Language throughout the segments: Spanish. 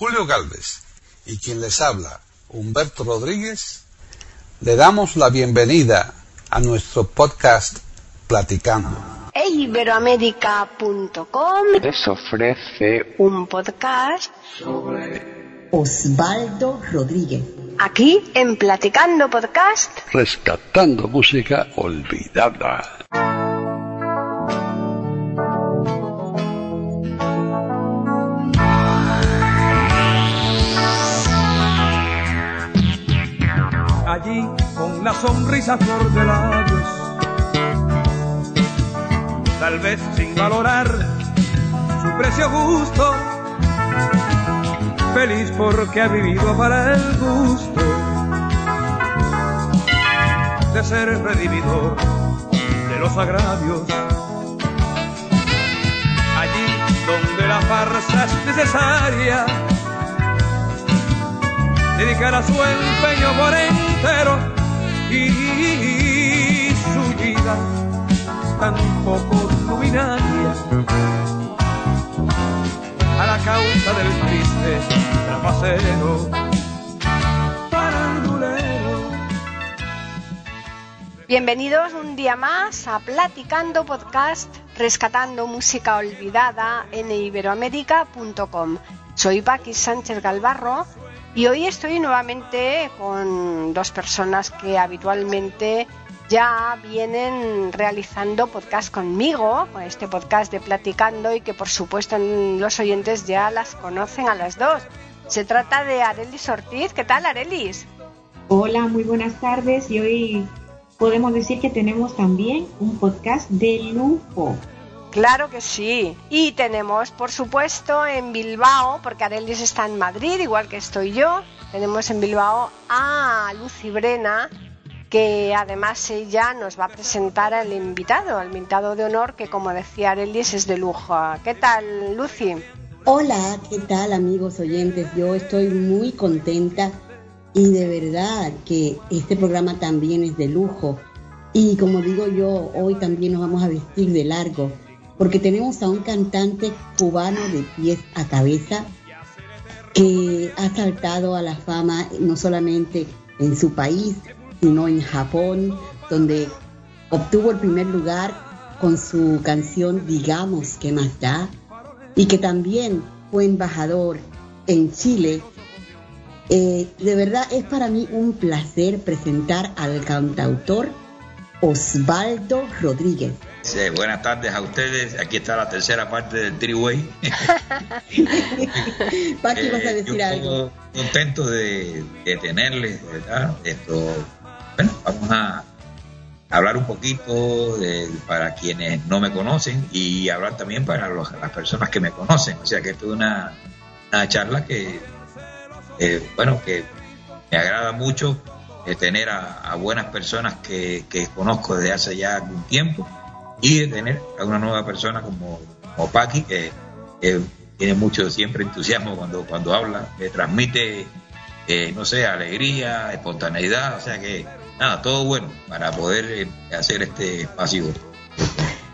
Julio Galvez y quien les habla, Humberto Rodríguez, le damos la bienvenida a nuestro podcast Platicando. Iberoamérica.com les ofrece un podcast sobre Osvaldo Rodríguez. Aquí en Platicando Podcast, rescatando música olvidada. Allí con la sonrisa flor de labios, tal vez sin valorar su precio gusto, feliz porque ha vivido para el gusto de ser redimidor de los agravios. Allí donde la farsa es necesaria, dedicará su empeño por entero y su vida tan poco luminaria a la causa del triste trapacero bienvenidos un día más a Platicando Podcast, rescatando música olvidada en iberoamérica.com. Soy Paqui Sánchez Galvarro y hoy estoy nuevamente con dos personas que habitualmente ya vienen realizando podcast conmigo, con este podcast de Platicando y que por supuesto los oyentes ya las conocen a las dos. Se trata de Arelis Ortiz. ¿Qué tal, Arelis? Hola, muy buenas tardes y hoy podemos decir que tenemos también un podcast de lujo. Claro que sí. Y tenemos, por supuesto, en Bilbao, porque Arelis está en Madrid, igual que estoy yo, tenemos en Bilbao a Lucy Brena, que además ella nos va a presentar al invitado, al invitado de honor, que como decía Arelis es de lujo. ¿Qué tal, Lucy? Hola, ¿qué tal amigos oyentes? Yo estoy muy contenta y de verdad que este programa también es de lujo. Y como digo yo, hoy también nos vamos a vestir de largo porque tenemos a un cantante cubano de pies a cabeza que ha saltado a la fama no solamente en su país, sino en Japón, donde obtuvo el primer lugar con su canción Digamos que más da, y que también fue embajador en Chile. Eh, de verdad es para mí un placer presentar al cantautor Osvaldo Rodríguez. Sí, buenas tardes a ustedes. Aquí está la tercera parte del Triway. Paqui, vas a decir yo algo. Contento de, de tenerles, ¿verdad? Esto, bueno, vamos a hablar un poquito de, para quienes no me conocen y hablar también para los- las personas que me conocen. O sea que esto es una, una charla que, eh, bueno, que me agrada mucho de tener a, a buenas personas que, que conozco desde hace ya algún tiempo y de tener a una nueva persona como, como Paqui, que, tiene mucho siempre entusiasmo cuando, cuando habla, que transmite, eh, no sé, alegría, espontaneidad, o sea que nada, todo bueno para poder eh, hacer este espacio.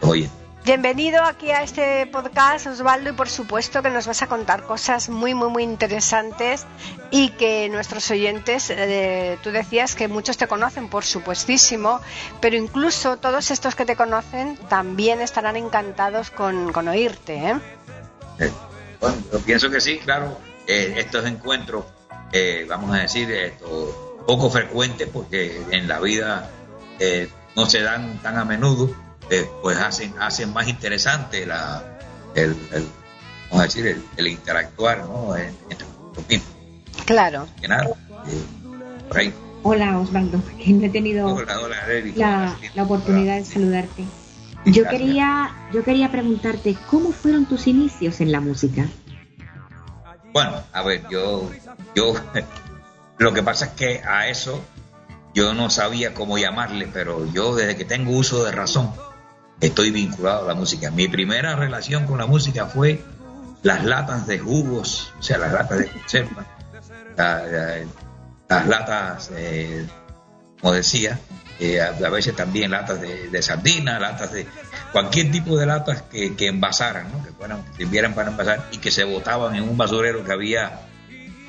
Oye, Bienvenido aquí a este podcast, Osvaldo, y por supuesto que nos vas a contar cosas muy, muy, muy interesantes y que nuestros oyentes, eh, tú decías que muchos te conocen, por supuestísimo, pero incluso todos estos que te conocen también estarán encantados con, con oírte. ¿eh? Eh, bueno, yo pienso que sí, claro. Eh, estos encuentros, eh, vamos a decir, esto, poco frecuentes porque en la vida no se dan tan a menudo, eh, pues hacen, hacen más interesante la, el, el- vamos a decir, el, el interactuar ¿no? En- entre nosotros mismos. Claro. Que nada, eh, por ahí. Hola Osvaldo, que no he tenido Hola, hola, Erika. la, la oportunidad de saludarte. Yo quería, yo quería preguntarte, ¿cómo fueron tus inicios en la música? Bueno, a ver, yo, yo, lo que pasa es que a eso yo no sabía cómo llamarle, pero yo desde que tengo uso de razón estoy vinculado a la música. Mi primera relación con la música fue las latas de jugos, o sea, las latas de conserva, la- la- las latas, eh, como decía, eh, a, veces también latas de, de sardina, latas de cualquier tipo de latas que, que envasaran, ¿no? que fueran, que sirvieran para envasar y que se botaban en un basurero que había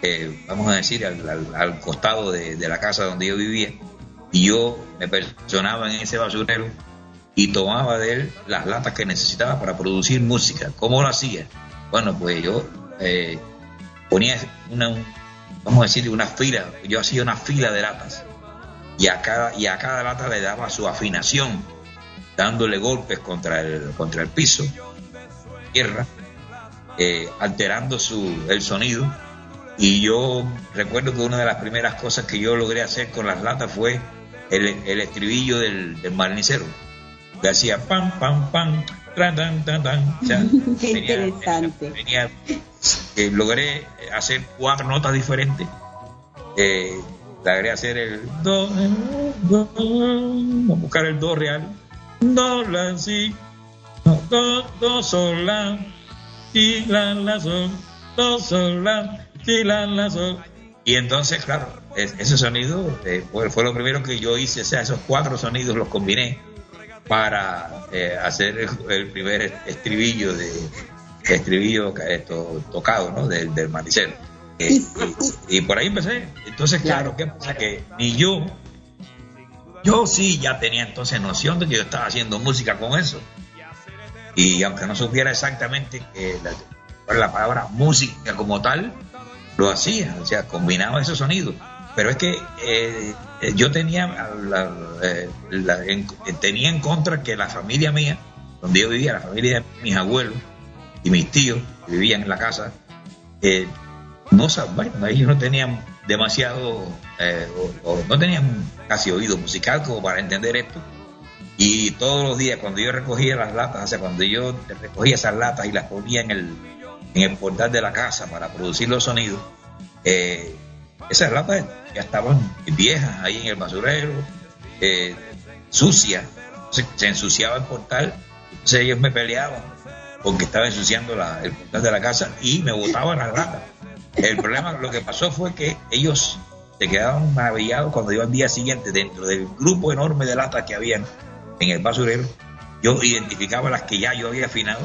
eh, vamos a decir, al, costado de, la casa donde yo vivía. Y yo me personaba en ese basurero y tomaba de él las latas que necesitaba para producir música. ¿Cómo lo hacía? Bueno, pues yo eh, ponía una, vamos a decir, una fila, yo hacía una fila de latas y a cada, y a cada lata le daba su afinación, dándole golpes contra el, contra el piso, tierra, eh, alterando su, el sonido. Y yo recuerdo que una de las primeras cosas que yo logré hacer con las latas fue el, el estribillo del, del marnicero, que hacía pam, pam, pam, tan, tan, tan, tan. Qué interesante. Eh, logré hacer cuatro notas diferentes. Eh, logré hacer el do, do, vamos a buscar el do real, do, la, si, do, do, sol, la, si, la, la, sol, do, sol, la, si, la, la, sol. Y entonces, claro, ese sonido eh, fue, lo primero que yo hice, o sea, esos cuatro sonidos los combiné para eh, hacer el, primer estribillo de estribillo esto, tocado, ¿no? Del, del manicero. Eh, y, por ahí empecé. Entonces, claro, ¿qué pasa? Que ni yo, yo sí ya tenía entonces noción de que yo estaba haciendo música con eso. Y aunque no supiera exactamente que la, la palabra música como tal, lo hacía, o sea, combinaba esos sonidos. Pero es que eh, yo tenía, eh, tenía en contra que la familia mía, donde yo vivía, la familia de mis abuelos y mis tíos que vivían en la casa, eh, no bueno, ellos no tenían demasiado, eh, o, no tenían casi oído musical como para entender esto. Y todos los días, cuando yo recogía las latas, o sea, cuando yo recogía esas latas y las ponía en el, en el portal de la casa para producir los sonidos, eh, esas latas ya estaban viejas ahí en el basurero, eh, sucias, se, se, ensuciaba el portal, entonces ellos me peleaban porque estaba ensuciando el portal de la casa y me botaban las latas. El problema, lo que pasó fue que ellos se quedaban maravillados cuando yo al día siguiente, dentro del grupo enorme de latas que habían en el basurero, yo identificaba las que ya yo había afinado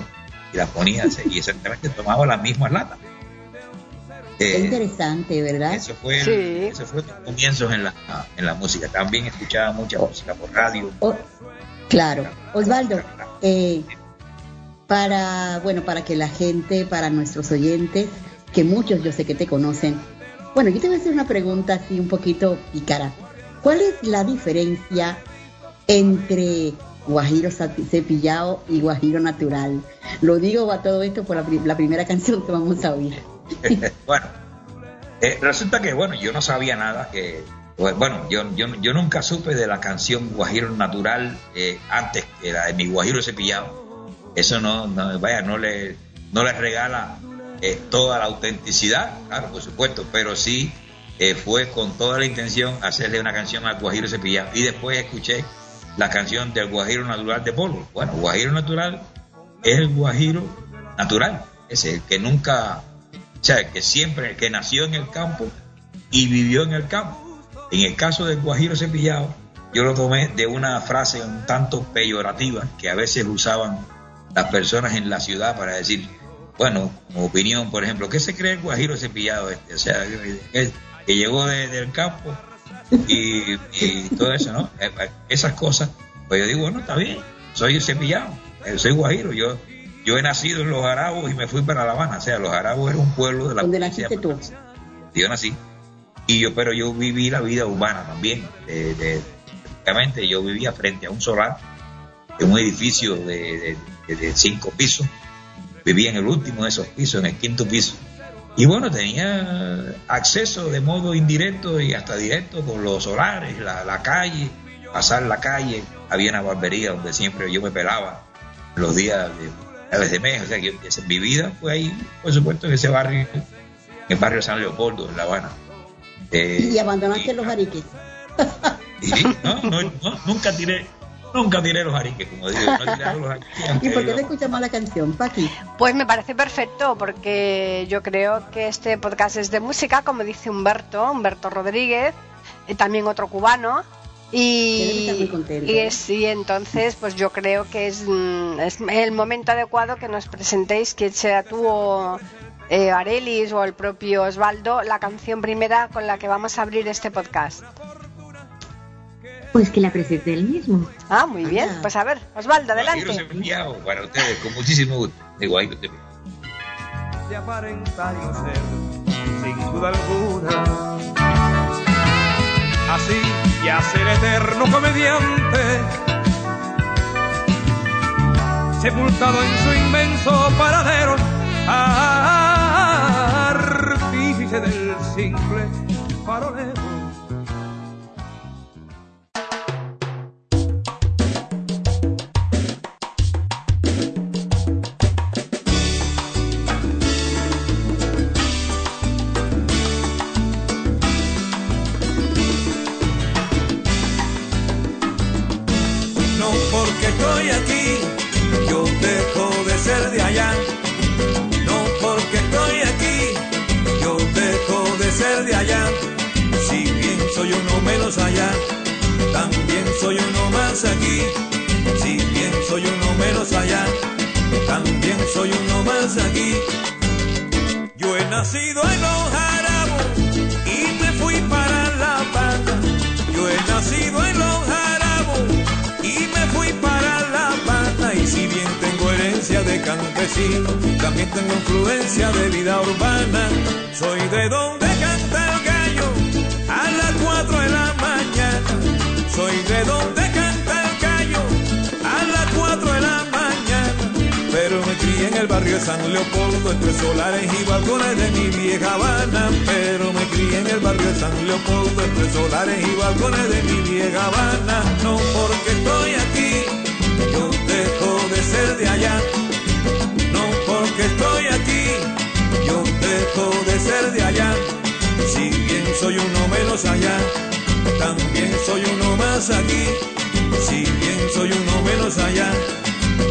y las ponía y exactamente tomaba las mismas latas. Qué eh, interesante, ¿verdad? Eso fue, eso fue comienzos en la, en la música. También escuchaba mucha oh. música por radio. Oh, claro. Osvaldo, eh, para, bueno, para que la gente, para nuestros oyentes, que muchos yo sé que te conocen. Bueno, yo te voy a hacer una pregunta así un poquito pícara. ¿Cuál es la diferencia entre guajiro cepillado y guajiro natural? Lo digo a todo esto por la, primera canción que vamos a oír. bueno, eh, resulta que, bueno, yo no sabía nada que... Pues, bueno, yo, yo, nunca supe de la canción Guajiro Natural eh, antes que la de mi Guajiro Cepillado. Eso no, no vaya, no le, no le regala eh, toda la autenticidad, claro, por supuesto, pero sí fue con toda la intención hacerle una canción al Guajiro Cepillado. Y después escuché la canción del Guajiro Natural de Polvo. Bueno, Guajiro Natural es el Guajiro natural, es el que nunca, o sea, que siempre, que nació en el campo y vivió en el campo. En el caso del Guajiro Cepillado, yo lo tomé de una frase un tanto peyorativa que a veces usaban las personas en la ciudad para decir, bueno, como opinión, por ejemplo, ¿qué se cree el Guajiro cepillado este? O sea, que, llegó del campo y, todo eso, ¿no? Eh, eh, esas cosas, pues yo digo, bueno, está bien, soy cepillado, eh, soy Guajiro, yo yo he nacido en Los Arabos y me fui para La Habana, o sea, Los Arabos era un pueblo de la ¿Dónde naciste tú? Yo nací. Y yo, pero yo viví la vida urbana también. De, yo vivía frente a un solar, en un edificio de cinco pisos, vivía en el último de esos pisos, en el quinto piso. Y bueno, tenía acceso de modo indirecto y hasta directo con los solares, la, calle, pasar la calle. Había una barbería donde siempre yo me pelaba los días de mes. O sea, que mi vida fue ahí, por supuesto, en ese barrio, en el barrio San Leopoldo, en La Habana. Eh, y abandonaste los ariques. no, no, nunca tiré Nunca tiré los ariques, como digo. No los ariques, ¿Y por qué te escuchamos la canción, Paqui? Pues me parece perfecto, porque yo creo que este podcast es de música, como dice Humberto, Humberto Rodríguez, y también otro cubano. Y, y, es, y, entonces, pues yo creo que es, mm, es, el momento adecuado que nos presentéis, que sea tú o eh, Arelis o el propio Osvaldo la canción primera con la que vamos a abrir este podcast. Pues que la presente él mismo. Ah, muy bien. Pues a ver, Osvaldo, adelante. Para ustedes, con muchísimo gusto. De de aparentar inocente, sin duda alguna. Así ya ser eterno comediante, sepultado en su inmenso paradero, artífice del estoy aquí, yo dejo de ser de allá. No porque estoy aquí, yo dejo de ser de allá. Si bien soy uno menos allá, también soy uno más aquí. Si bien soy uno menos allá, también soy uno más aquí. Yo he nacido en los también tengo influencia de vida urbana. Soy de donde canta el gallo a las 4 de la mañana. Soy de donde canta el gallo a las 4 de la mañana. Pero me crié en el barrio de San Leopoldo, entre solares y balcones de mi vieja Habana. Pero me crié en el barrio de San Leopoldo, entre solares y balcones de mi vieja Habana. No porque estoy aquí, yo dejo de ser de allá. De ser de allá. Si bien soy uno menos allá, también soy uno más aquí. Si bien soy uno menos allá,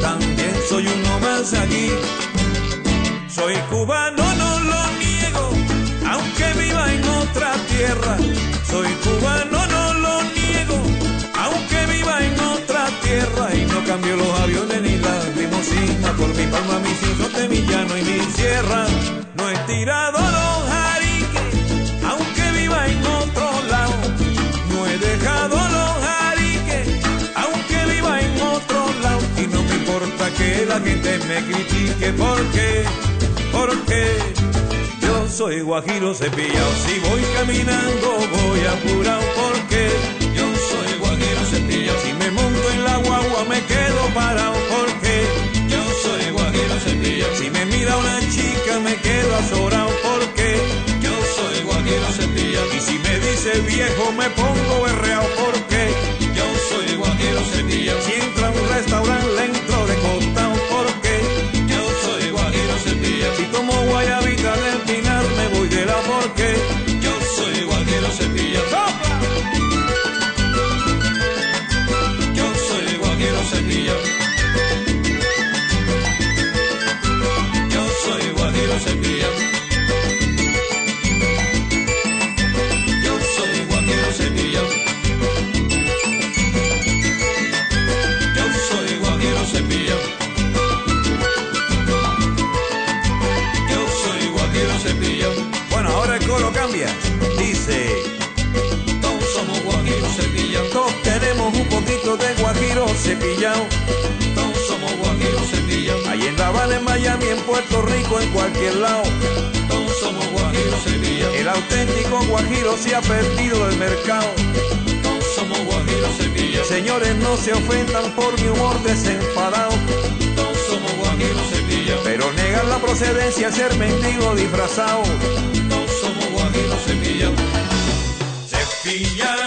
también soy uno más aquí. Soy cubano, no lo niego, aunque viva en otra tierra. Soy cubano, no lo niego, aunque viva en otra tierra. Y no cambio los aviones por mi palma, hijos de mi llano y mi sierra. No he tirado los jariques, aunque viva en otro lado. No he dejado los jariques, aunque viva en otro lado. Y no me importa que la gente me critique, porque, porque yo soy guajiro cepillado. Si voy caminando, voy apurado, porque yo soy guajiro cepillado. Si me monto en la guagua, me quedo parado, me quedo azorado, porque yo soy guajiro cepillado. Y si me dice viejo, me pongo berreado, porque yo soy guajiro cepillado. Si cualquier lado. Todos somos guajiros cepillados. El auténtico guajiro se ha perdido del mercado. Todos somos guajiros cepillados. Señores, no se ofendan por mi humor desenfadado. Todos somos guajiros cepillados. Pero negar la procedencia es ser mendigo disfrazado. Todos somos guajiros cepillados. Cepillado,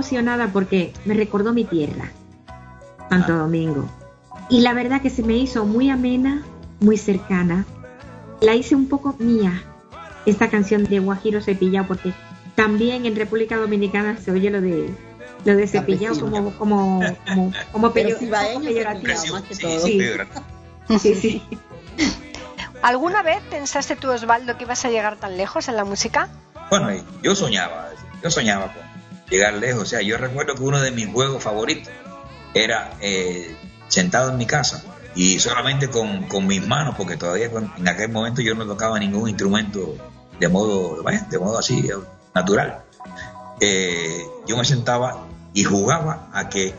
emocionada porque me recordó mi tierra, Santo Domingo. Y la verdad que se me hizo muy amena, muy cercana. La hice un poco mía, esta canción de Guajiro Cepillado, porque también en República Dominicana se oye lo de lo de cepillado como como como como peyorativo. más que todo. Sí, sí. ¿Alguna vez pensaste tú, Osvaldo, que ibas a llegar tan lejos en la música? Bueno, yo soñaba, yo soñaba con llegar lejos. O sea, yo recuerdo que uno de mis juegos favoritos era eh, sentado en mi casa y solamente con, con mis manos, porque todavía en aquel momento yo no tocaba ningún instrumento de modo, de modo así eh, natural. Eh, yo me sentaba y jugaba a que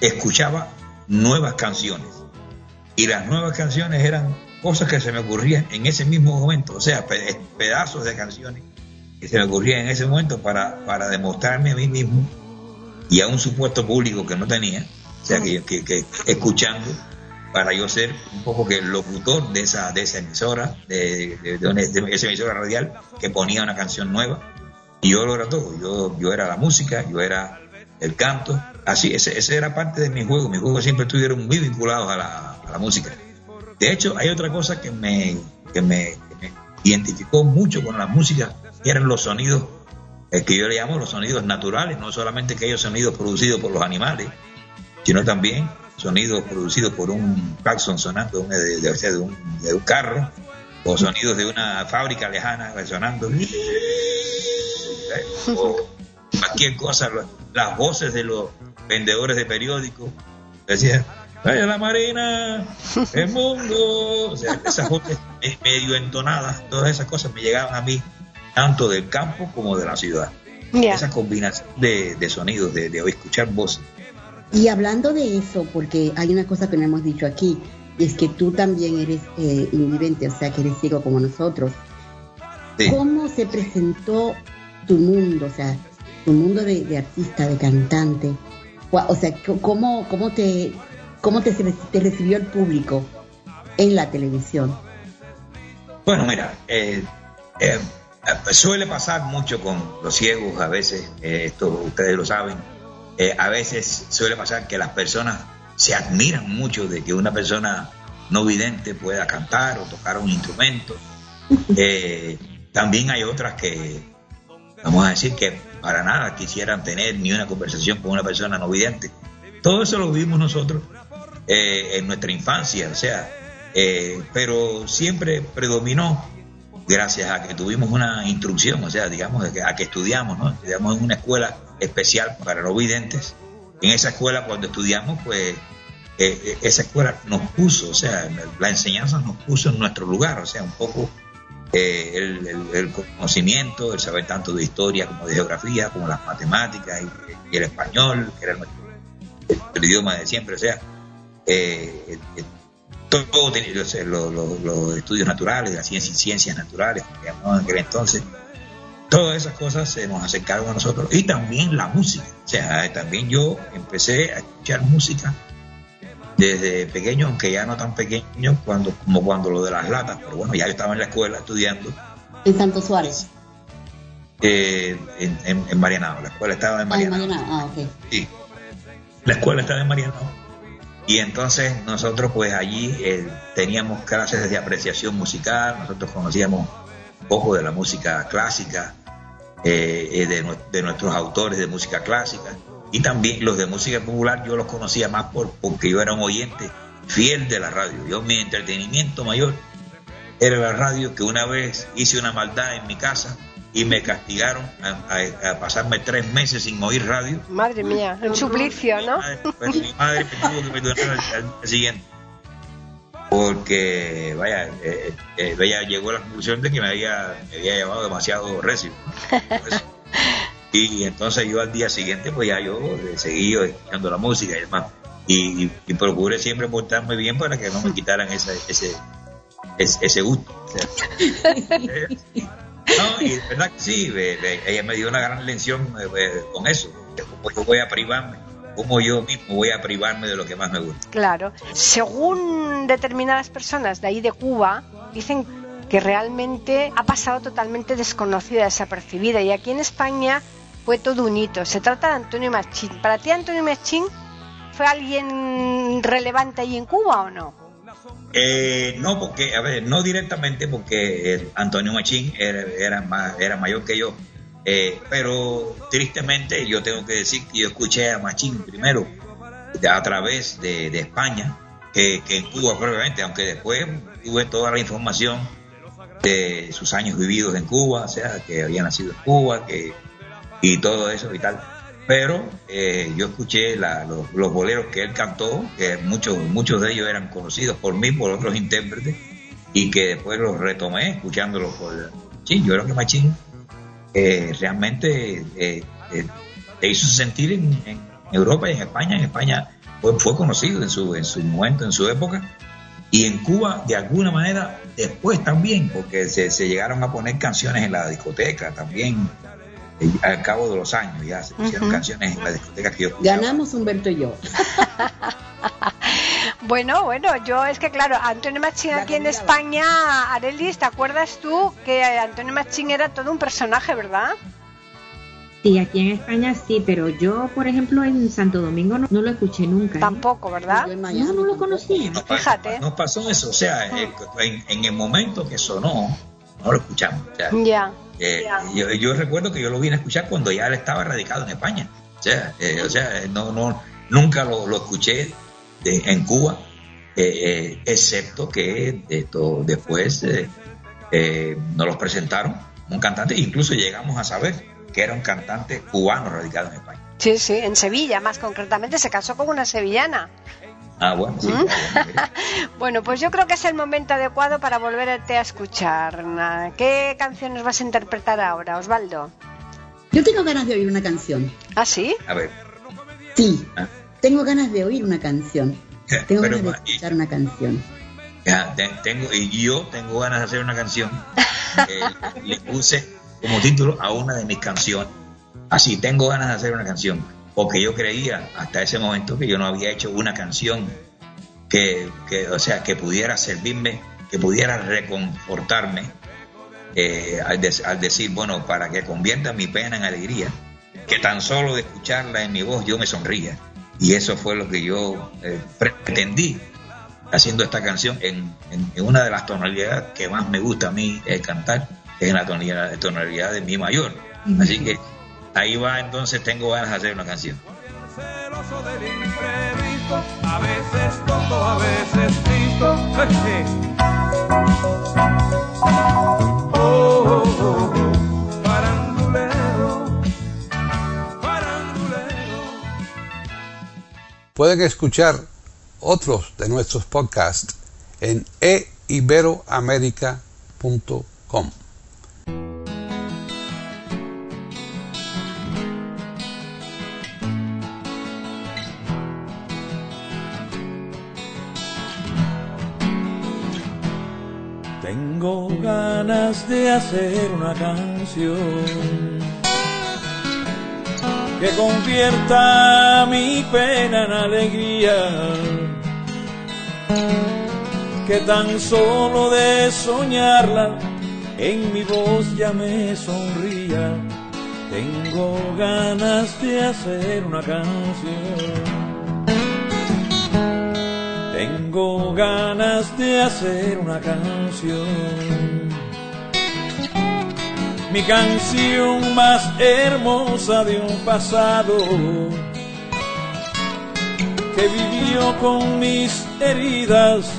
escuchaba nuevas canciones y las nuevas canciones eran cosas que se me ocurrían en ese mismo momento, o sea, pe- pedazos de canciones que se me ocurrían en ese momento para, para demostrarme a mí mismo y a un supuesto público que no tenía, o sea, que, que- que escuchando, para yo ser un poco que el locutor de esa, de esa emisora, de, de- esa emisora radial que ponía una canción nueva, y yo lo era todo, yo, yo era la música, yo era el canto, así, ese, ese era parte de mi juego, mis juegos siempre estuvieron muy vinculados a la, a la música. De hecho, hay otra cosa que me, que me, identificó mucho con la música, eran los sonidos, que yo le llamo los sonidos naturales, no solamente aquellos sonidos producidos por los animales, sino también sonidos producidos por un claxon sonando de, de- de un, de un carro, o sonidos de una fábrica lejana sonando, o cualquier cosa, las voces de los vendedores de periódicos, decían, ¡Vaya la Marina! ¡El mundo! O sea, esas voces me- medio entonadas, todas esas cosas me llegaban a mí, tanto del campo como de la ciudad. Ya. Esa combinación de, de sonidos, de, de escuchar voces. Y hablando de eso, porque hay una cosa que no hemos dicho aquí, y es que tú también eres eh, invidente, o sea, que eres ciego como nosotros. Sí. ¿Cómo se presentó tu mundo, o sea, tu mundo de, de artista, de cantante? O, sea, ¿cómo, cómo, te, cómo te, te recibió el público en la televisión? Bueno, mira, eh, eh, suele pasar mucho con los ciegos, a veces, eh, esto ustedes lo saben, eh, a veces suele pasar que las personas se admiran mucho de que una persona no vidente pueda cantar o tocar un instrumento. Eh, también hay otras que, vamos a decir, que para nada quisieran tener ni una conversación con una persona no vidente. Todo eso lo vivimos nosotros eh, en nuestra infancia, o sea, eh, pero siempre predominó gracias a que tuvimos una instrucción, o sea, digamos, a que, estudiamos, ¿no? Estudiamos en una escuela especial para no videntes. En esa escuela, cuando estudiamos, pues eh, eh, esa escuela nos puso, o sea, la enseñanza nos puso en nuestro lugar, o sea, un poco eh, el, conocimiento, el saber tanto de historia como de geografía, como las matemáticas y, el español, que era nuestro, el idioma de siempre, o sea, eh, eh, todo tenía- o sea, lo- lo- los estudios naturales, las ciencias, ciencias naturales, llamaban en aquel entonces, todas esas cosas se nos acercaron a nosotros y también la música, o sea, también yo empecé a escuchar música desde pequeño, aunque ya no tan pequeño cuando, como cuando lo de las latas, pero bueno, ya yo estaba en la escuela estudiando En Santo Suárez. eh, en, en, en Marianao, la escuela estaba en Ah, en Marianao. Mariana. Ah, ok. Sí. La escuela estaba en Marianao. Y entonces nosotros pues allí eh, teníamos clases de apreciación musical, nosotros conocíamos poco de la música clásica, eh, eh, de, de nuestros autores de música clásica, y también los de música popular yo los conocía más por, porque yo era un oyente fiel de la radio. Yo mi entretenimiento mayor era la radio, que una vez hice una maldad en mi casa y me castigaron a, a- a pasarme tres meses sin oír radio. Madre mía, un suplicio, ¿no? Mi madre, pues, mi madre me tuvo que perdonar al, al día siguiente. Porque, vaya, eh, eh, ella llegó a la conclusión de que me había, me había llevado demasiado recio. eso. Y entonces yo al día siguiente, pues ya yo eh, seguí escuchando la música y demás. Y, y, y procuré siempre portarme bien para que no me quitaran ese, ese, ese, ese gusto. O sea, eh, no, y es verdad que sí, ella me dio una gran lección eh, eh, con eso. de Cómo yo voy a privarme, cómo yo mismo voy a privarme de lo que más me gusta. Claro. Según determinadas personas de ahí de Cuba, dicen que realmente ha pasado totalmente desconocida, desapercibida. Y aquí en España fue todo un hito. Se trata de Antonio Machín. ¿Para ti Antonio Machín fue alguien relevante ahí en Cuba o no? Eh, no, porque, a ver, no directamente porque Antonio Machín era, era, más, era mayor que yo. Eh, pero tristemente yo tengo que decir que yo escuché a Machín primero a través de, de España que, que en Cuba previamente, aunque después tuve toda la información de sus años vividos en Cuba, o sea, que había nacido en Cuba, que y todo eso y tal. Pero eh, yo escuché la- los, boleros que él cantó, que muchos, muchos de ellos eran conocidos por mí, por otros intérpretes, y que después los retomé escuchándolos por Machín. Yo creo que Machín eh, realmente eh, eh, te hizo sentir en, en Europa y en España. En España fue, fue conocido en su, en su momento, en su época, y en Cuba de alguna manera después también, porque se, se llegaron a poner canciones en la discoteca también al cabo de los años ya se pusieron canciones en la discoteca que yo escuchaba. Ganamos Humberto y yo. Bueno, bueno, yo es que claro, Antonio Machín aquí en España, Arelis, ¿te acuerdas tú que Antonio Machín era todo un personaje, verdad? Sí, aquí en España sí, pero yo, por ejemplo, en Santo Domingo no, no lo escuché nunca. ¿eh? Tampoco, ¿verdad? Yo en Miami No, no lo conocía. Pa- Fíjate. Nos pasó eso, o sea, eh, en, en el momento que sonó, no lo escuchamos. o sea, Ya. Eh, yo, yo recuerdo que yo lo vine a escuchar cuando ya él estaba radicado en España. O sea, eh, o sea no, no, nunca lo, lo escuché de- en Cuba, eh, eh, excepto que esto, después eh, eh, nos los presentaron un cantante, incluso llegamos a saber que era un cantante cubano radicado en España. Sí, sí, en Sevilla, más concretamente, se casó con una sevillana. Ah, bueno, sí. ¿Mm? Bueno, pues yo creo que es el momento adecuado para volverte a escuchar. ¿Qué canciones vas a interpretar ahora, Osvaldo? Yo tengo ganas de oír una canción. ¿Ah, sí? A ver, Sí, Ah. tengo ganas de oír una canción. Tengo pero, ganas de escuchar una canción. Ya, te- tengo, y yo tengo ganas de hacer una canción. Eh, le puse como título a una de mis canciones. Así, tengo ganas de hacer una canción. Porque yo creía hasta ese momento que yo no había hecho una canción que, que, o sea, que pudiera servirme, que pudiera reconfortarme eh, al, decir, bueno, para que convierta mi pena en alegría, que tan solo de escucharla en mi voz yo me sonría. Y eso fue lo que yo eh, pretendí haciendo esta canción en, en- en una de las tonalidades que más me gusta a mí eh, cantar, que es en la tonalidad, tonalidad de mi mayor. Así que ahí va, entonces tengo ganas de hacer una canción. celoso del imprevisto, a veces tonto, a veces listo. Oh, oh, oh, oh. Pueden escuchar otros de nuestros podcasts en eiberoamerica.com. Tengo ganas de hacer una canción que convierta mi pena en alegría, que tan solo de soñarla en mi voz ya me sonría. Tengo ganas de hacer una canción. Tengo ganas de hacer una canción. Mi canción más hermosa de un pasado que vivió con mis heridas,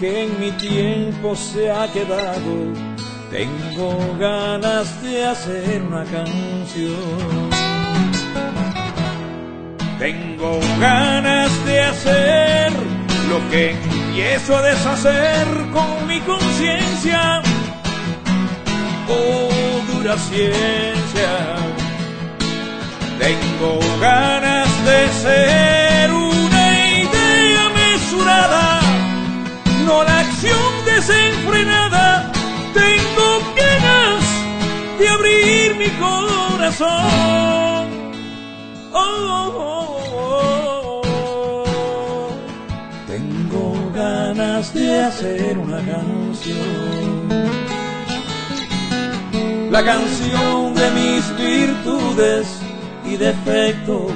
que en mi tiempo se ha quedado. Tengo ganas de hacer una canción. Tengo ganas de hacer lo que empiezo a deshacer con mi conciencia. Oh, dura ciencia. Tengo ganas de ser una idea mesurada, no la acción desenfrenada. Tengo ganas de abrir mi corazón. Oh, oh, oh, ganas de hacer una canción. La canción de mis virtudes y defectos.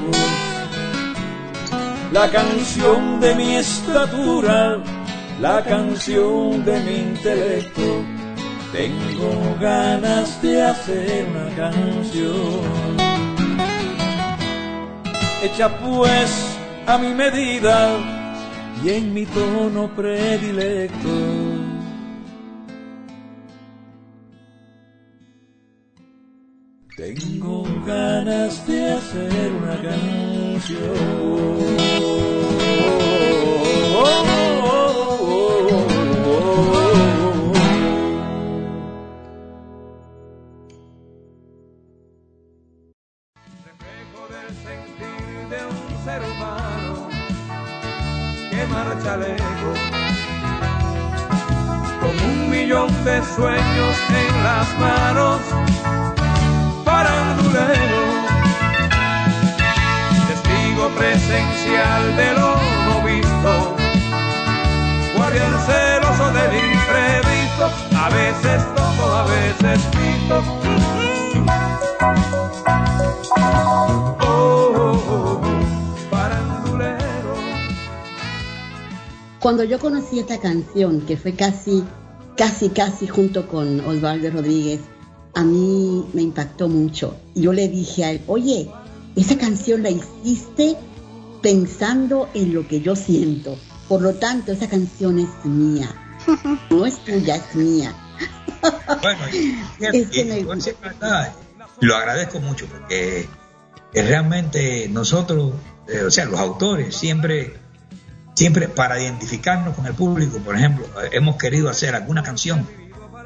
La canción de mi estatura, la canción de mi intelecto. Tengo ganas de hacer una canción. Hecha pues a mi medida y en mi tono predilecto. Tengo ganas de hacer una reflejo lejos con un millón de sueños en las manos farandulero testigo presencial de lo no visto guardián celoso del imprevisto a veces tomo, a veces pito Oh, oh, oh, Cuando yo conocí esta canción, que fue casi, casi, casi junto con Osvaldo Rodríguez, a mí me impactó mucho. Yo le dije a él, oye, esa canción la hiciste pensando en lo que yo siento. Por lo tanto, esa canción es mía. No es tuya, es mía. Bueno, y, Es que me lo agradezco mucho porque eh, realmente nosotros, eh, o sea, los autores, siempre, siempre para identificarnos con el público, por ejemplo, eh, hemos querido hacer alguna canción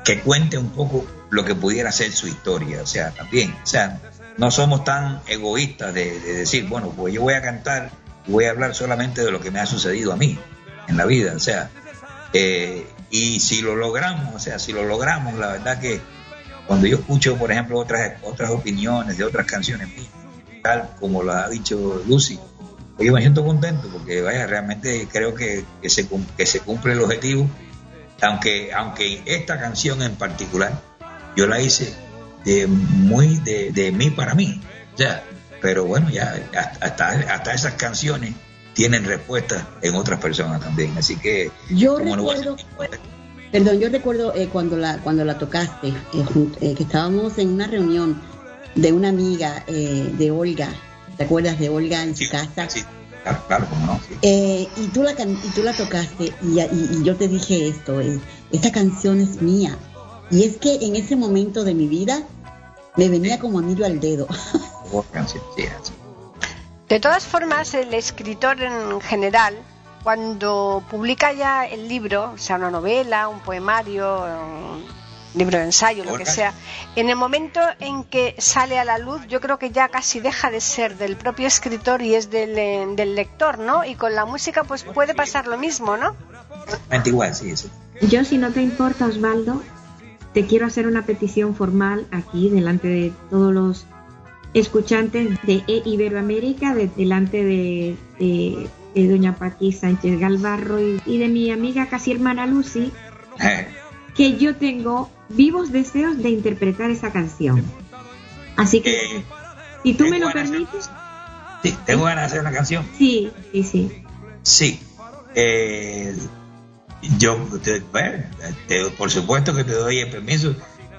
que cuente un poco lo que pudiera ser su historia, o sea, también, o sea, no somos tan egoístas de, de decir, bueno, pues yo voy a cantar, voy a hablar solamente de lo que me ha sucedido a mí en la vida, o sea, eh, y si lo logramos, o sea, si lo logramos, la verdad que cuando yo escucho, por ejemplo, otras, otras opiniones de otras canciones mías, tal como lo ha dicho Lucy, pues yo me siento contento porque, vaya, realmente creo que, que, se, que se cumple el objetivo, aunque, aunque esta canción en particular, yo la hice de muy de, de mí para mí, o sea, pero bueno, ya hasta, hasta esas canciones tienen respuesta en otras personas también, así que Yo ¿cómo no voy a recuerdo, perdón, yo recuerdo eh, cuando la cuando la tocaste, eh, eh, que estábamos en una reunión de una amiga eh, de Olga, ¿te acuerdas de Olga en su Sí, casa? sí, claro, claro, cómo no, sí. Eh, y tú la can- y tú la tocaste y, y- y yo te dije esto, eh, esta canción es mía. Y es que en ese momento de mi vida me venía como anillo al dedo. Hubo canción, sí, así. De todas formas, el escritor en general, cuando publica ya el libro, o sea, una novela, un poemario, un libro de ensayo, lo que sea, en el momento en que sale a la luz, yo creo que ya casi deja de ser del propio escritor y es del, eh, del lector, ¿no? Y con la música, pues puede pasar lo mismo, ¿no? Igual, sí, sí. Yo, si no te importa, Osvaldo, te quiero hacer una petición formal aquí, delante de todos los escuchantes de E Iberoamérica, de- delante de, de- de doña Paqui Sánchez Galvarro y, y de mi amiga casi hermana Lucy, que yo tengo vivos deseos de interpretar esa canción. Así que, Eh, si tú me lo permites, sí, tengo ganas de hacer una canción. sí, sí, sí. Sí. Eh, yo, te- bueno, te- por supuesto que te doy el permiso.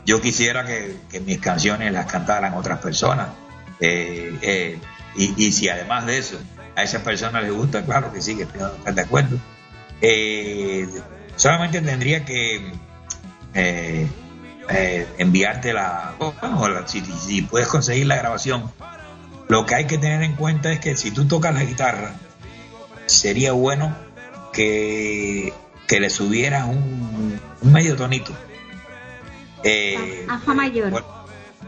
Yo quisiera que, que mis canciones las cantaran otras personas. Eh, eh, y, y si además de eso a esas personas les gusta, claro que sí, que estoy estoy de acuerdo. Eh, solamente tendría que, eh, eh, enviarte la, bueno, la- si, si puedes conseguir la grabación. Lo que hay que tener en cuenta es que si tú tocas la guitarra, sería bueno que, que le subieras un, un medio tonito. Eh, A fa mayor. bueno,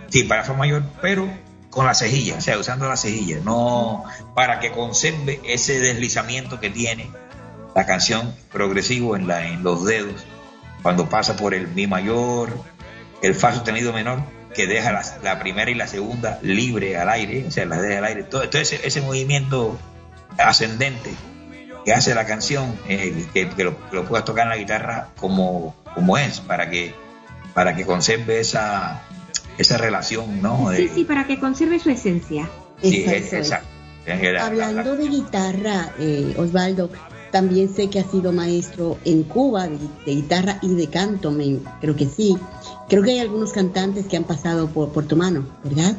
sí, para fa mayor, pero con la cejilla, o sea, usando la cejilla, no para que conserve ese deslizamiento que tiene la canción progresivo en, la, en los dedos, cuando pasa por el mi mayor, el fa sostenido menor, que deja la, la primera y la segunda libre al aire, o sea, las deja al aire, todo, todo ese, ese movimiento ascendente que hace la canción, eh, que, que lo, que lo puedas tocar en la guitarra como, como es, para que, para que conserve esa, esa relación, ¿no? Sí, Eh, sí, para que conserve su esencia. sí, es- exacto. Es que la- la- Hablando de guitarra, eh, Osvaldo, también sé que has sido maestro en Cuba de, de guitarra y de canto, me- creo que sí. Creo que hay algunos cantantes que han pasado por, por tu mano, ¿verdad?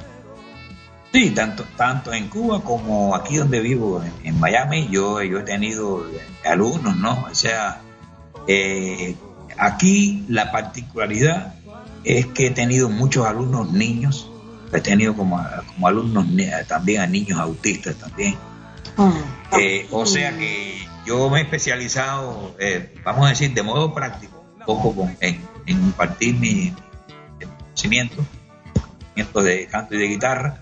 Sí, tanto, tanto en Cuba como aquí donde vivo, en, en Miami, yo, yo he tenido alumnos, ¿no? O sea, eh, aquí la particularidad es que he tenido muchos alumnos niños, he tenido como, como alumnos ni- también a niños autistas también. Eh, o sea que yo me he especializado, eh, vamos a decir, de modo práctico, un poco en, en impartir mi, mi conocimiento, de canto y de guitarra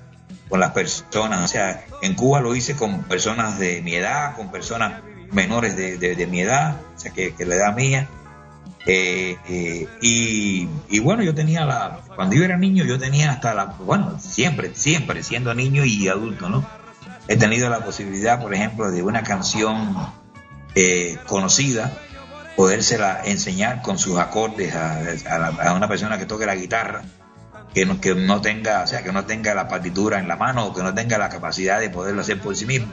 con las personas. O sea, en Cuba lo hice con personas de mi edad, con personas menores de, de- mi edad, o sea, que, que la edad mía. Eh, eh, y, y bueno, yo tenía la, cuando yo era niño, yo tenía hasta la, bueno, siempre, siempre siendo niño y adulto, ¿no? He tenido la posibilidad, por ejemplo, de una canción eh, conocida, podérsela enseñar con sus acordes a, la- a una persona que toque la guitarra, que no, que no tenga, o sea, que no tenga la partitura en la mano o que no tenga la capacidad de poderlo hacer por sí mismo.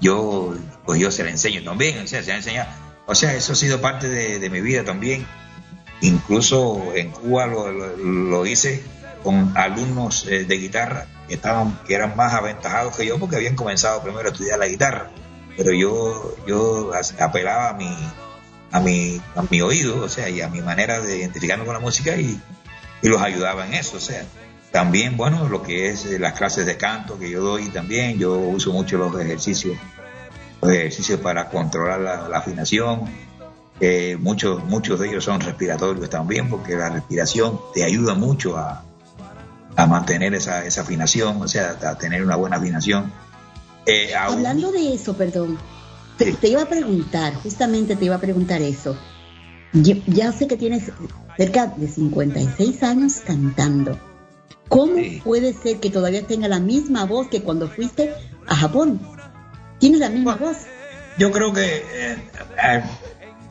Yo, pues yo se la enseño también, o sea, se la enseña. O sea, eso ha sido parte de, mi vida también. Incluso en Cuba lo hice con alumnos eh, de guitarra que estaban, que eran más aventajados que yo porque habían comenzado primero a estudiar la guitarra. Pero yo, yo apelaba a mi, a mi, a mi oído, o sea, y a mi manera de identificarme con la música y, y los ayudaba en eso, o sea. También, bueno, lo que es eh, las clases de canto que yo doy también, yo uso mucho los ejercicios, los ejercicios para controlar la, la afinación. Eh, muchos, muchos de ellos son respiratorios también, porque la respiración te ayuda mucho a, a mantener esa, esa afinación, o sea, a tener una buena afinación. Eh, aún- Hablando de eso, perdón, te, te iba a preguntar, justamente te iba a preguntar eso. Yo- ya sé que tienes cerca de 56 años cantando. ¿Cómo Sí. puede ser que todavía tenga la misma voz que cuando fuiste a Japón? ¿Tienes la misma voz? Yo creo que, eh,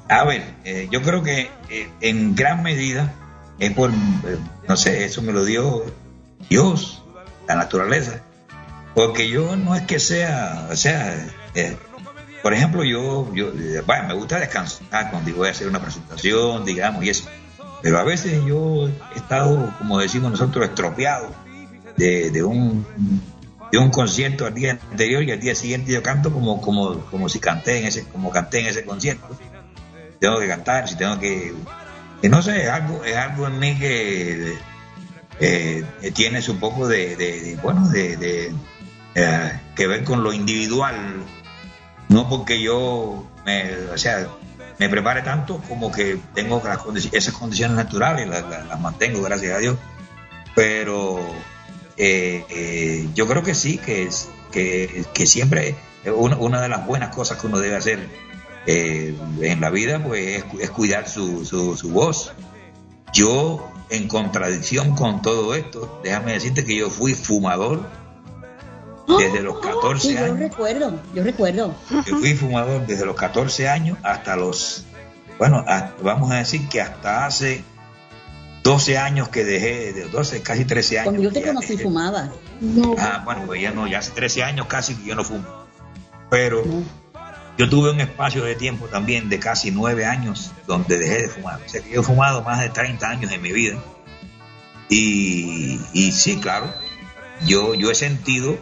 a, a ver, eh, yo creo que eh, en gran medida es por, eh, no sé, eso me lo dio Dios, la naturaleza, porque yo no es que sea, o sea, eh, por ejemplo, yo, yo eh, bueno, me gusta descansar cuando voy a hacer una presentación, digamos, y eso, pero a veces yo he estado, como decimos nosotros, estropeado de, de un de un concierto al día anterior y al día siguiente yo canto como como como si canté en ese como canté en ese concierto. Tengo que cantar si tengo que, no sé es algo es algo en mí que eh, tiene un poco de, de- bueno de, eh, que ver con lo individual no porque yo me, o sea me prepare tanto como que tengo esas condiciones naturales las, mantengo gracias a Dios pero eh, eh, yo creo que sí, que, es, que, siempre una, una de las buenas cosas que uno debe hacer en la vida pues es, cu- es cuidar su, su voz. Yo, en contradicción con todo esto, déjame decirte que yo fui fumador desde los 14 Sí, yo años. recuerdo, yo recuerdo. Yo fui fumador desde los 14 años hasta los, bueno, a- vamos a decir que hasta hace 12 años que dejé, de 12, casi 13 años. Cuando yo te conocí dejé. fumabas. Ah, bueno, pues ya no, ya hace 13 años casi que yo no fumo. Pero No. yo tuve un espacio de tiempo también de casi 9 años donde dejé de fumar. O sea que yo he fumado más de 30 años en mi vida. Y, y sí, claro, yo, yo he sentido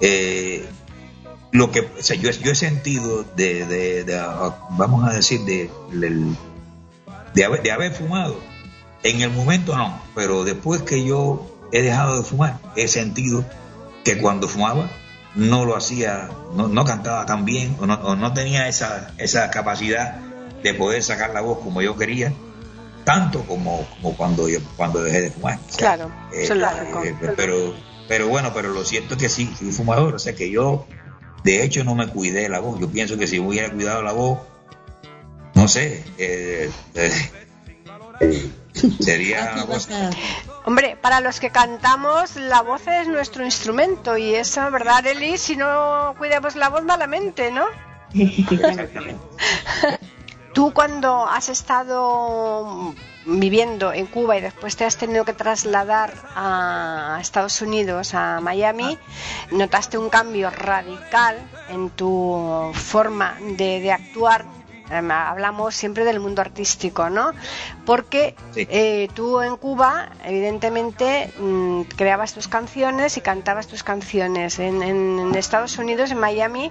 eh, lo que, o sea, yo, yo he sentido de, de- de, ah, vamos a decir, de, de, haber, de haber fumado En el momento no, pero después que yo he dejado de fumar, he sentido que cuando fumaba no lo hacía, no, no cantaba tan bien o no, o no tenía esa, esa capacidad de poder sacar la voz como yo quería, tanto como, como cuando, yo, cuando dejé de fumar. O sea, Claro, eh, eh, pero, pero bueno, pero lo cierto es que sí, fui fumador, o sea que yo de hecho no me cuidé la voz. Yo pienso que si hubiera cuidado la voz, no sé, eh, eh, eh, sería una Aquí vas cosa. a- Hombre, para los que cantamos, la voz es nuestro instrumento y eso, ¿verdad, Eli? Si no cuidamos la voz malamente, ¿no? Exactamente. Tú cuando has estado viviendo en Cuba y después te has tenido que trasladar a Estados Unidos, a Miami, notaste un cambio radical en tu forma de, de actuar. Em, Hablamos siempre del mundo artístico, ¿no? Porque Sí. eh, tú en Cuba, evidentemente, mm, creabas tus canciones y cantabas tus canciones. En- en Estados Unidos, en Miami,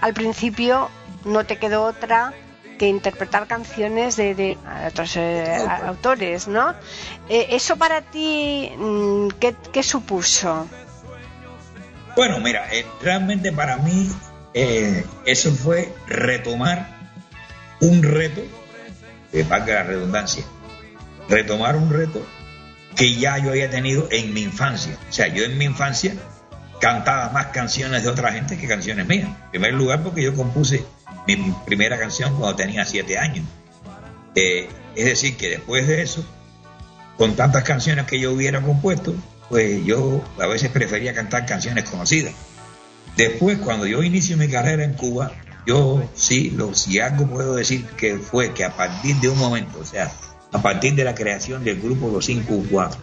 al principio no te quedó otra que interpretar canciones de, de otros eh, a- autores, ¿no? Eh, ¿Eso para ti mm, ¿qué, qué supuso? Bueno, mira, eh, realmente para mí eso fue retomar un reto, que valga la redundancia, retomar un reto que ya yo había tenido en mi infancia. O sea, yo en mi infancia cantaba más canciones de otra gente que canciones mías. En primer lugar porque yo compuse mi primera canción cuando tenía siete años. Eh, es decir, que después de eso, con tantas canciones que yo hubiera compuesto, pues yo a veces prefería cantar canciones conocidas. Después, cuando yo inicio mi carrera en Cuba, yo sí, lo, si algo puedo decir que fue que a partir de un momento, o sea, a partir de la creación del grupo Los 5-4,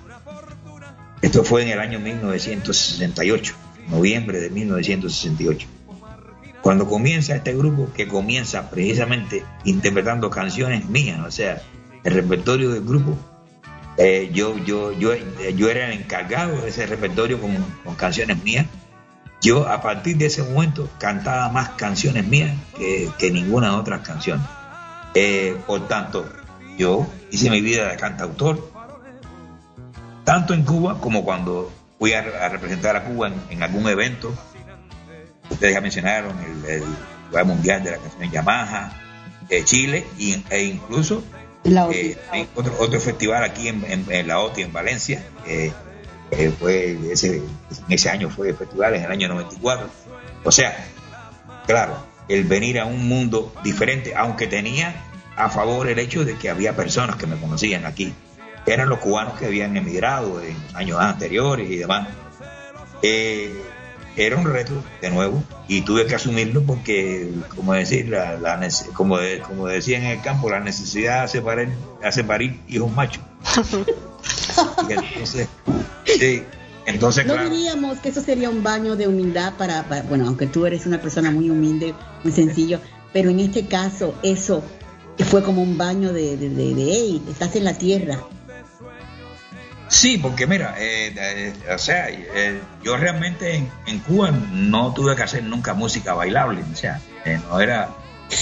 esto fue en el año 1968, noviembre de 1968. Cuando comienza este grupo, que comienza precisamente interpretando canciones mías, o sea, el repertorio del grupo, eh, yo, yo, yo, yo era el encargado de ese repertorio con, canciones mías. Yo a partir de ese momento cantaba más canciones mías que, que ninguna otra canción. Eh, por tanto, yo hice mi vida de cantautor, tanto en Cuba como cuando fui a, representar a Cuba en algún evento. Ustedes ya mencionaron el, el lugar mundial de la canción Yamaha, de Chile y, e incluso La eh, otro, otro festival aquí en, en- en la OTI, en Valencia. eh, eh, fue ese, en ese año fue el festival, en el año 94. O sea, claro, el venir a un mundo diferente, aunque tenía a favor el hecho de que había personas que me conocían aquí. Eran los cubanos que habían emigrado en años anteriores y demás. Eh, era un reto, de nuevo, y tuve que asumirlo porque, como decir, la, la como, de- como decía en el campo, la necesidad hace parir, hace parir hijos machos. Entonces, sí, entonces, No claro, diríamos que eso sería un baño de humildad para, para- bueno, aunque tú eres una persona muy humilde, muy sencillo, pero en este caso eso fue como un baño de, de, de, de, "Hey, estás en la tierra. Sí, porque mira, eh, eh, o sea, eh, yo realmente en, en Cuba no tuve que hacer nunca música bailable, o sea, eh, no era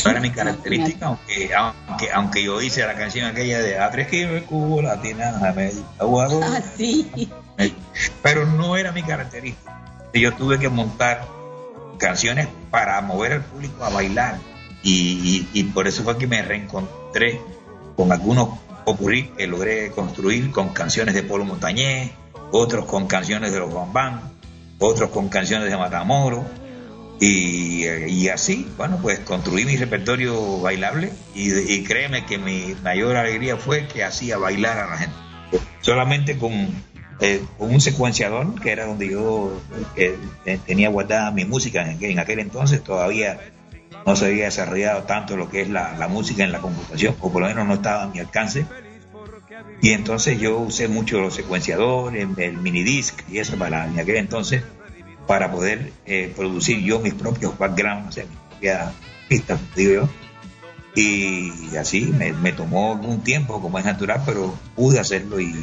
no era mi característica, aunque, aunque aunque yo hice la canción aquella de A tres kilos de Cuba, Latina, América, Ah, sí. pero no era mi característica. Yo tuve que montar canciones para mover al público a bailar y, y- y por eso fue que me reencontré con algunos popurrí que logré construir con canciones de Polo Montañés, otros con canciones de los Bambán, otros con canciones de Matamoros y, eh, y así, bueno, pues construí mi repertorio bailable y, créeme que mi mayor alegría fue que hacía bailar a la gente. Solamente con, eh, un secuenciador, que era donde yo eh, tenía guardada mi música en en aquel entonces, todavía no se había desarrollado tanto lo que es la, la música en la computación, o por lo menos no estaba a mi alcance. Y entonces yo usé mucho los secuenciadores, el minidisc y eso para en aquel entonces para poder eh, producir yo mis propios backgrounds, o mis propias pistas, digo yo. Y así me, me tomó algún tiempo, como es natural, pero pude hacerlo y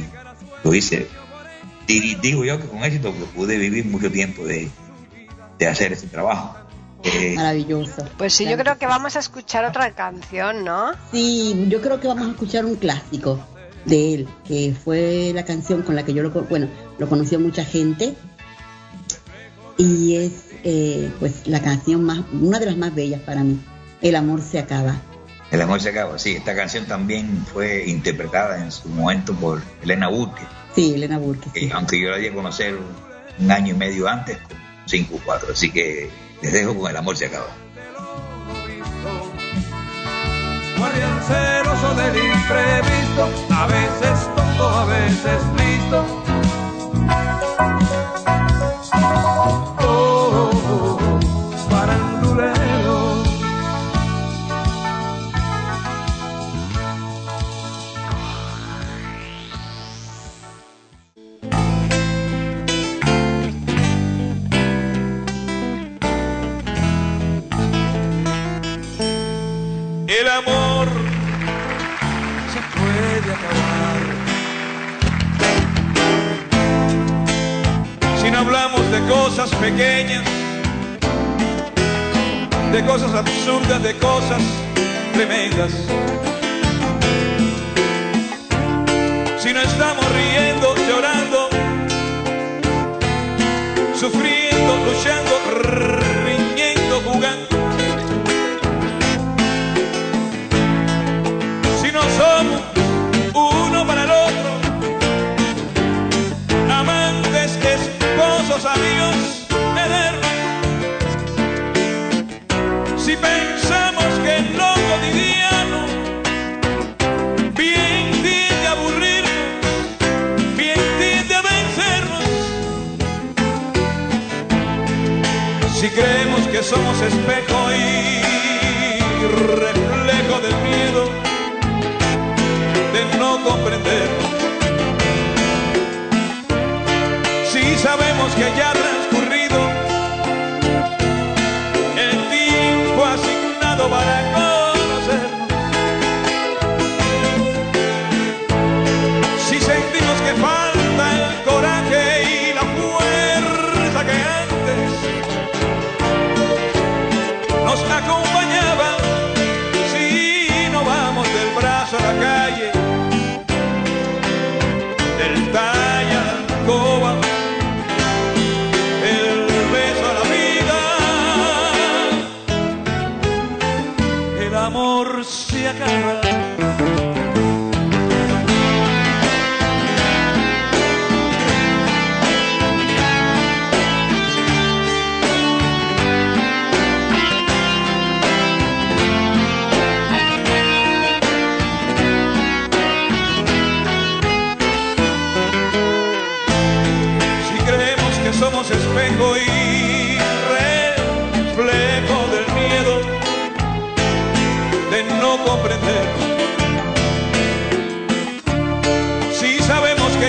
lo hice. Y digo yo que con éxito, pude vivir mucho tiempo de, de hacer ese trabajo. Eh, Maravilloso. Pues sí, yo creo que vamos a escuchar otra canción, ¿no? Sí, yo creo que vamos a escuchar un clásico de él, que fue la canción con la que yo lo, bueno, lo conoció mucha gente y es eh, pues la canción más, una de las más bellas para mí. El amor se acaba. El amor se acaba, sí. Esta canción también fue interpretada en su momento por Elena Burke, Sí, Elena Burke. sí. aunque yo la di a conocer un año y medio antes, con 5 o 4. Así que les dejo con El amor se acaba. Guardián celoso del imprevisto, a veces tonto, a veces listo. Amor se puede acabar. Si no hablamos de cosas pequeñas, de cosas absurdas, de cosas tremendas. Si no estamos riendo, llorando, sufriendo, luchando, que somos espejo y reflejo del miedo, de no comprender. Si sabemos que ya ha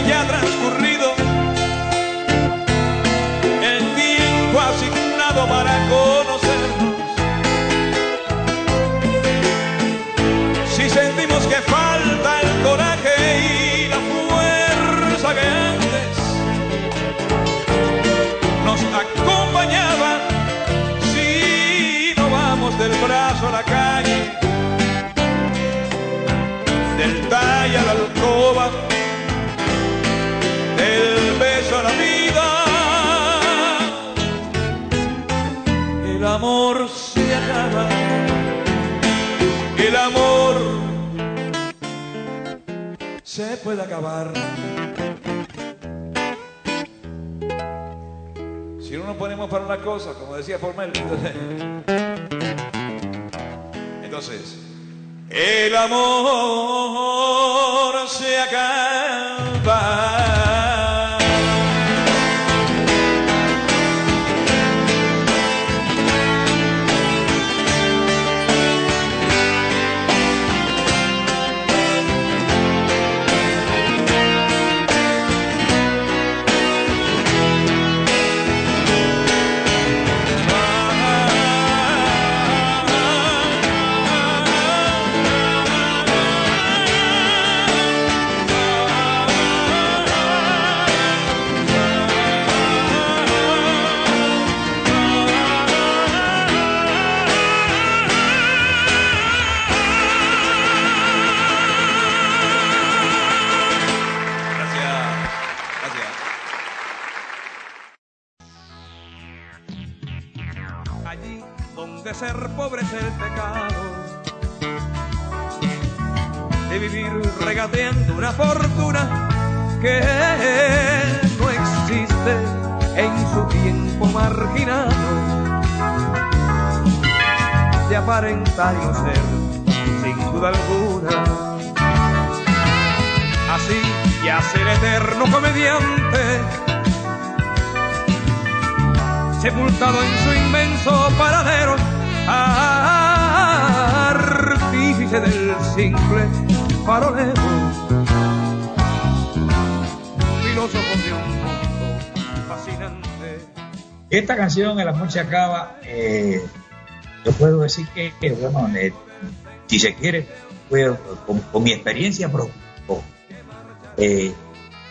ya transcurrido el tiempo asignado para conocernos. Si sentimos que falta el coraje y la fuerza que antes nos acompañaba si no vamos del brazo a la calle, del talla a la alcoba, puede acabar. Si no nos ponemos para una cosa, como decía Formel, entonces, entonces, el amor se acaba. Que no existe en su tiempo marginado, de aparentar y ser, sin duda alguna, así y hacer eterno comediante sepultado en su inmenso paradero, artífice del simple farolero, Esta canción, El amor se acaba, eh, yo puedo decir que, que, bueno, eh, si se quiere, con, mi experiencia propia, eh,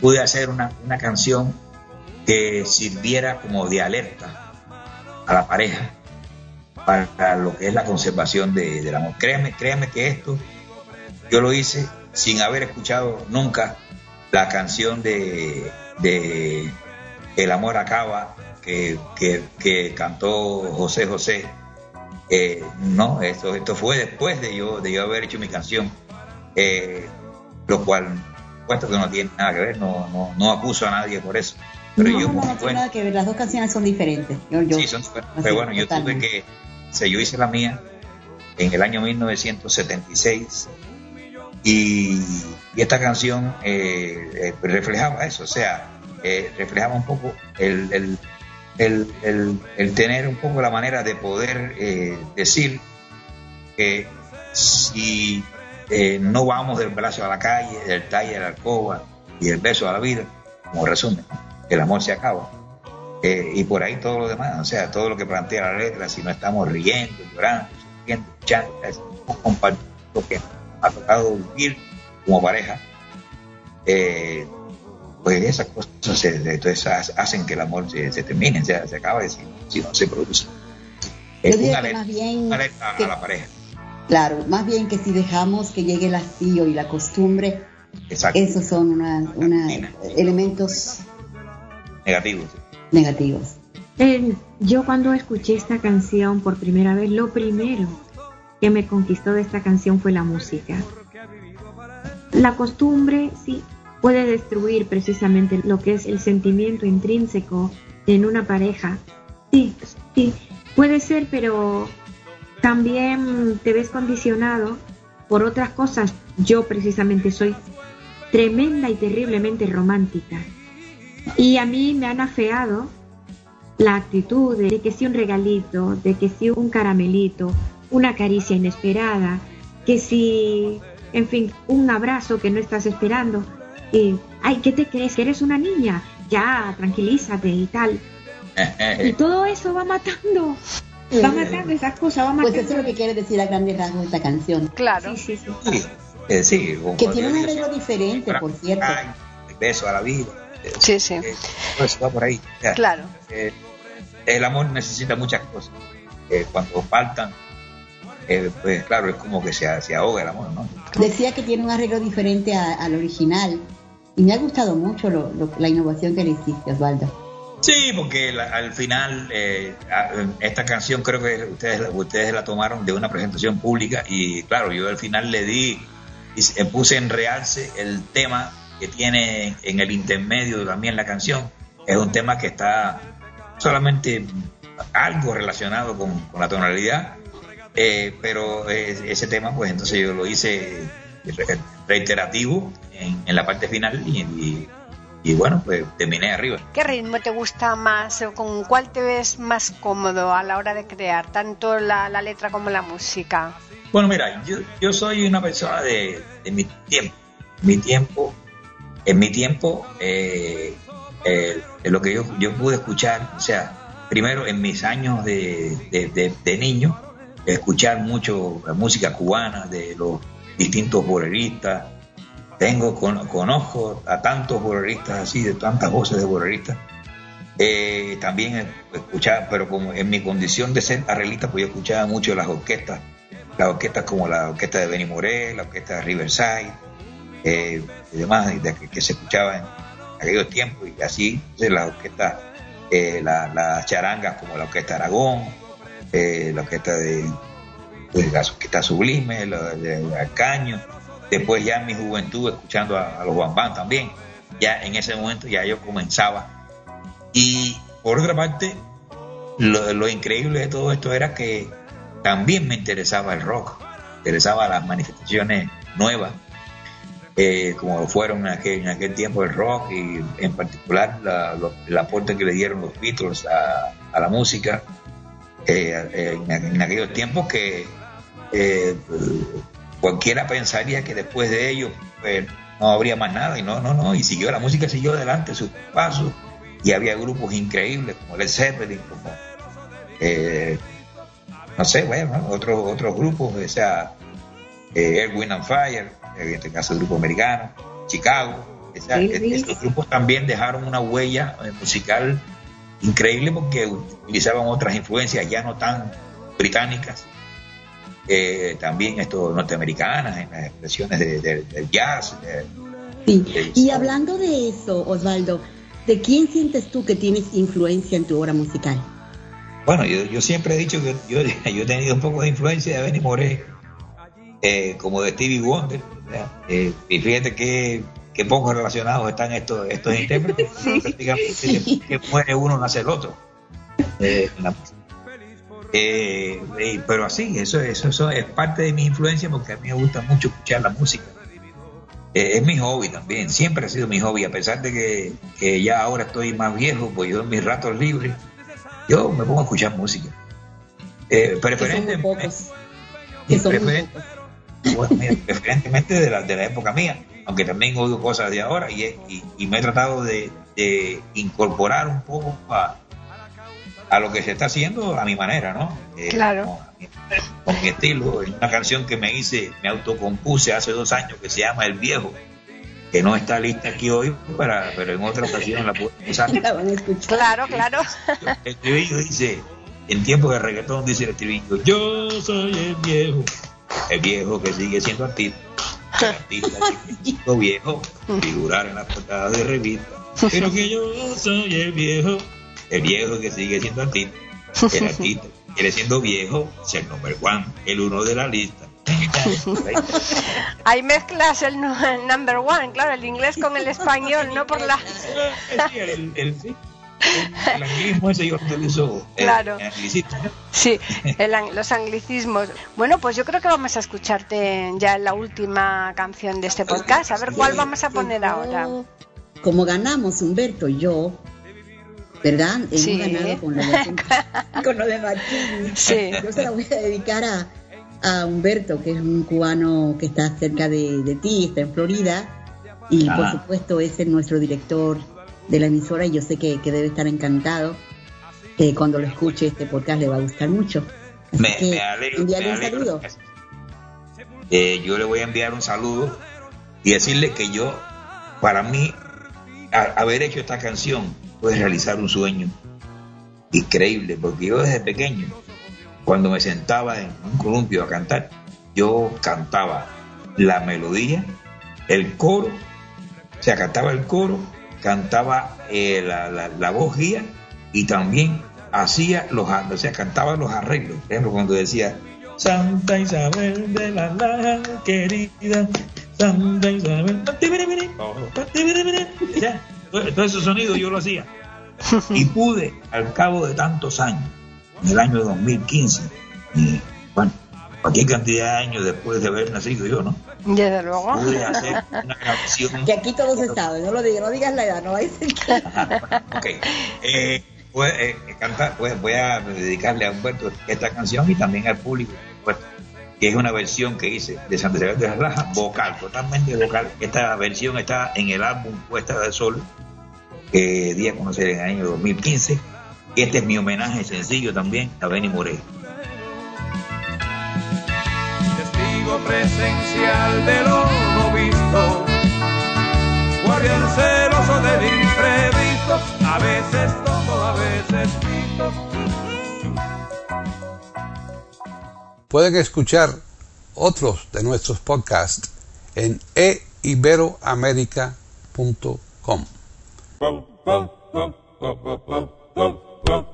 pude hacer una, una canción que sirviera como de alerta a la pareja para lo que es la conservación de, del amor. Créame, créame que esto yo lo hice sin haber escuchado nunca la canción de, de El amor acaba que, que, que cantó José José. Eh, no, esto, esto fue después de yo, de yo haber hecho mi canción, eh, lo cual, puesto que no tiene nada que ver, no, no, no acuso a nadie por eso. Pero no, yo, no, no tiene nada que ver, las dos canciones son diferentes. Yo, yo- Sí, son así, pero bueno, yo tuve que, o sea, yo hice la mía en el año 1976 y, y esta canción eh, eh, reflejaba eso, o sea, eh, reflejaba un poco el, el, el, el- tener un poco la manera de poder decir que si no vamos del brazo a la calle, del talle a la alcoba y del beso a la vida, como resumen, el amor se acaba. Y por ahí todo lo demás, o sea, todo lo que plantea la letra, si no estamos riendo, llorando, sufriendo, luchando, compartiendo lo que ha tocado vivir como pareja, eh, pues esas cosas se- entonces ha- hacen que el amor se, se termine, se, se acabe si, si no se produce. Es Yo diría una alerta, más bien una alerta que- a la pareja. Claro, más bien que si dejamos que llegue el hastío y la costumbre, Exacto. esos son una, una- elementos Negativo. negativos. Eh, yo cuando escuché esta canción por primera vez, lo primero que me conquistó de esta canción fue la música. La costumbre, sí, puede destruir precisamente lo que es el sentimiento intrínseco en una pareja. Sí, sí, puede ser, pero también te ves condicionado por otras cosas. Yo precisamente soy tremenda y terriblemente romántica. Y a mí me han afeado la actitud de que si un regalito, de que si un caramelito, una caricia inesperada, que si, en fin, un abrazo que no estás esperando. Y, ay, ¿qué te crees? ¿Que eres una niña? Ya, tranquilízate y tal. Y todo eso va matando. Va matando esas cosas, va Pues matando. eso es lo que quiere decir a grandes rasgos esta canción. Claro. Sí, sí, sí. Sí, eh, sí, Que tiene un arreglo diferente, por cierto. ay, el beso a la vida. eh, Sí, sí. eh, todo eso va por ahí. Claro. eh, el amor necesita muchas cosas. Eh, cuando faltan, eh, pues claro, es como que se, se ahoga el amor, ¿no? Decía que tiene un arreglo diferente al original. Y me ha gustado mucho lo- lo- la innovación que le hiciste, Osvaldo. Sí, porque la- al final eh, esta canción creo que ustedes, la- ustedes la tomaron de una presentación pública y claro, yo al final le di y se- puse en realce el tema que tiene en el intermedio también la canción. Es un tema que está solamente algo relacionado con, con la tonalidad, eh, pero eh, ese tema pues entonces yo lo hice re- reiterativo en, en la parte final y, y- y bueno, pues terminé arriba. ¿Qué ritmo te gusta más o con cuál te ves más cómodo a la hora de crear, tanto la, la letra como la música? Bueno, mira, yo, yo soy una persona de, de mi tiempo. Mi tiempo, en mi tiempo, eh, eh, lo que yo, yo pude escuchar, o sea, primero en mis años de- de niño, escuchar mucho la música cubana de los distintos boleristas. Tengo, con- conozco a tantos boleristas así, de tantas voces de boleristas. Eh, también escuchaba, pero como en mi condición de ser arreglista, pues yo escuchaba mucho las orquestas las orquestas como la orquesta de Benny Moré, la orquesta de Riverside, eh, y demás, de que, se escuchaba en aquellos tiempos, y así las orquestas, eh, la- las charangas como la orquesta Aragón, eh, la orquesta de, de la orquesta Sublime, la de Arcaño, después ya en mi juventud escuchando a, los Bambán también, ya en ese momento ya yo comenzaba. Y por otra parte, lo, lo increíble de todo esto era que también me interesaba el rock, me interesaba las manifestaciones nuevas, eh, como fueron en aquel, en aquel tiempo el rock y en particular el aporte que le dieron los Beatles a la música eh, en, aquellos tiempos que eh, cualquiera pensaría que después de ellos pues, no habría más nada y no, no, no, y siguió, la música siguió adelante sus pasos y había grupos increíbles como Led Zeppelin, como eh, no sé, bueno, ¿no? otros otros grupos, o sea, eh, Air, Wind and Fire, en este caso el grupo americano, Chicago, o sea, estos grupos también dejaron una huella eh, musical increíble porque utilizaban otras influencias ya no tan británicas, eh, también esto norteamericanas en las expresiones de- de- del jazz. de- Sí. Y hablando de eso, Osvaldo, ¿de quién sientes tú que tienes influencia en tu obra musical? Bueno, yo, yo siempre he dicho que yo, yo he tenido un poco de influencia de Benny Moré, eh, como de Stevie Wonder. Eh, y fíjate que, que poco relacionados están estos, estos intérpretes. Prácticamente que, muere uno, nace el otro. Eh, la. Eh, eh, pero así, eso, eso, eso es parte de mi influencia porque a mí me gusta mucho escuchar la música. Eh, es mi hobby también, siempre ha sido mi hobby, a pesar de que, que ya ahora estoy más viejo, pues yo en mis ratos libres, yo me pongo a escuchar música. Que son muy preferentemente, pocos. Que son muy pocos. Bueno, mira, preferentemente de la, de la época mía, aunque también oigo cosas de ahora y, y- y me he tratado de, de incorporar un poco a, a lo que se está haciendo a mi manera, ¿no? Eh, Claro. Con, con mi estilo. Hay una canción que me hice, me autocompuse hace dos años que se llama El Viejo, que no está lista aquí hoy, para, pero en otra ocasión la puedo usar. Claro, claro. El estribillo dice, en tiempo de reggaetón dice el estribillo, yo soy el viejo, el viejo que sigue siendo artista, el artista que sigue siendo viejo, figurar en la portada de revista, pero que yo soy el viejo, el viejo que sigue siendo artista, el artista que sigue siendo viejo, ser number one, el uno de la lista. Ahí mezclas el, nu- el number one, claro, el inglés con el español, no por la... El, el, el- el anglicismo ese yo lo utilizo. Claro. el anglicismo. Sí, el los anglicismos. Bueno, pues yo creo que vamos a escucharte ya en la última canción de este podcast. A ver cuál vamos a poner ahora. Como ganamos Humberto y yo, ¿verdad? Hemos Sí. ganado con lo de, con lo de Machini. Sí. Yo se la voy a dedicar a, a Humberto, que es un cubano que está cerca de, de ti, está en Florida. Y por Ah. supuesto ese es nuestro director de la emisora y yo sé que, que debe estar encantado. que cuando lo escuche este podcast le va a gustar mucho. Así Me, que me alegro. envíale me un saludo. Eh, yo le voy a enviar un saludo y decirle que yo, para mí, a- haber hecho esta canción fue realizar un sueño increíble, porque yo desde pequeño, cuando me sentaba en un columpio a cantar, yo cantaba la melodía, el coro, o sea, cantaba el coro, cantaba eh, la, la- la voz guía y también hacía los, o sea, cantaba los arreglos. Por ejemplo, cuando decía Santa Isabel de la Laja querida, Santa Isabel, ya, todo ese sonido yo lo hacía. Y pude, al cabo de tantos años, en el año 2015, y bueno, cualquier cantidad de años después de haber nacido yo, ¿no? Desde luego. Pude hacer una canción. Que aquí todo se sabe, no lo digas, no digas la edad, no vais a decir que- Ajá, ok. Eh, voy, eh, cantar, voy, voy a dedicarle a Humberto esta canción y también al público, por supuesto, que es una versión que hice de Santa Isabel de la Raja, vocal, totalmente vocal. Esta versión está en el álbum Puesta del Sol, que di a conocer en el año 2015. Y este es mi homenaje sencillo también a Benny Moré. Testigo presencial de lo no visto, guardián celoso del imprevisto, a veces tomo, a veces quito. Pueden escuchar otros de nuestros podcasts en eiberoamerica.com. Bum, bum, bum, bum, bum, bum, bum, bum.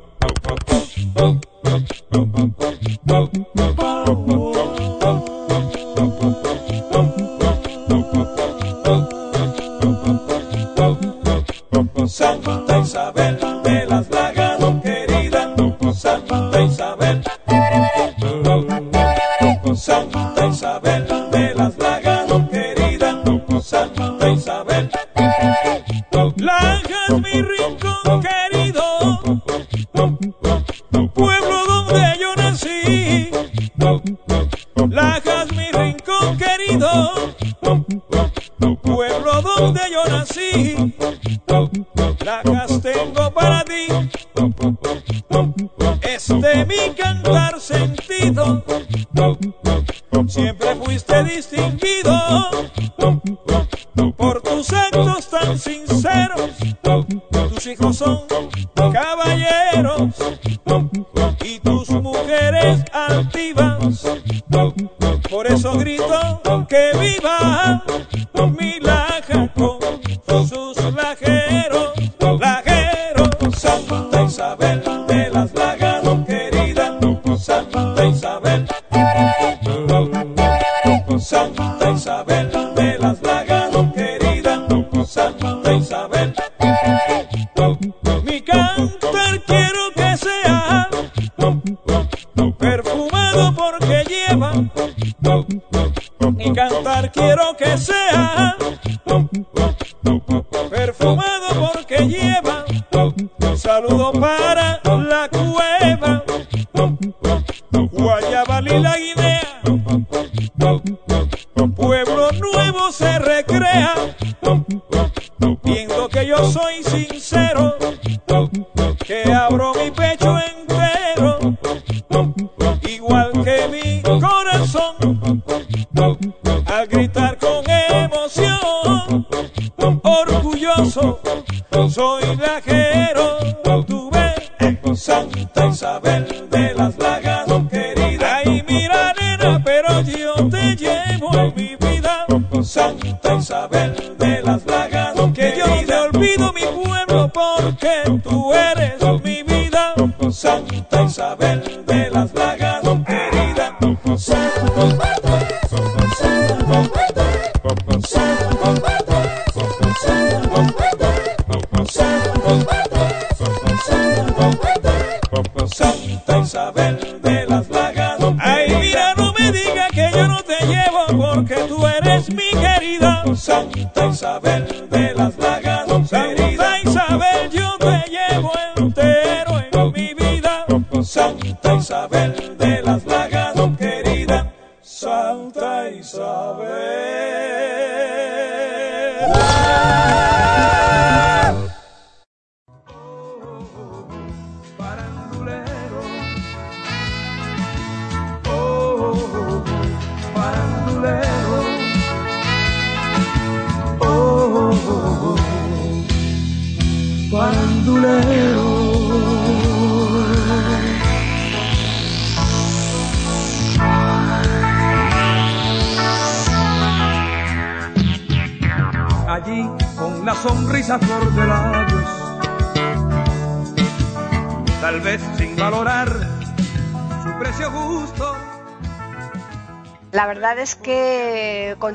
Santa Isabel de las Lagas, querida Santa Isabel. Santa Isabel de las Lagas, querida Santa Isabel. Lajas, mi para la cueva. Guayabal y la Guinea. Pueblo nuevo se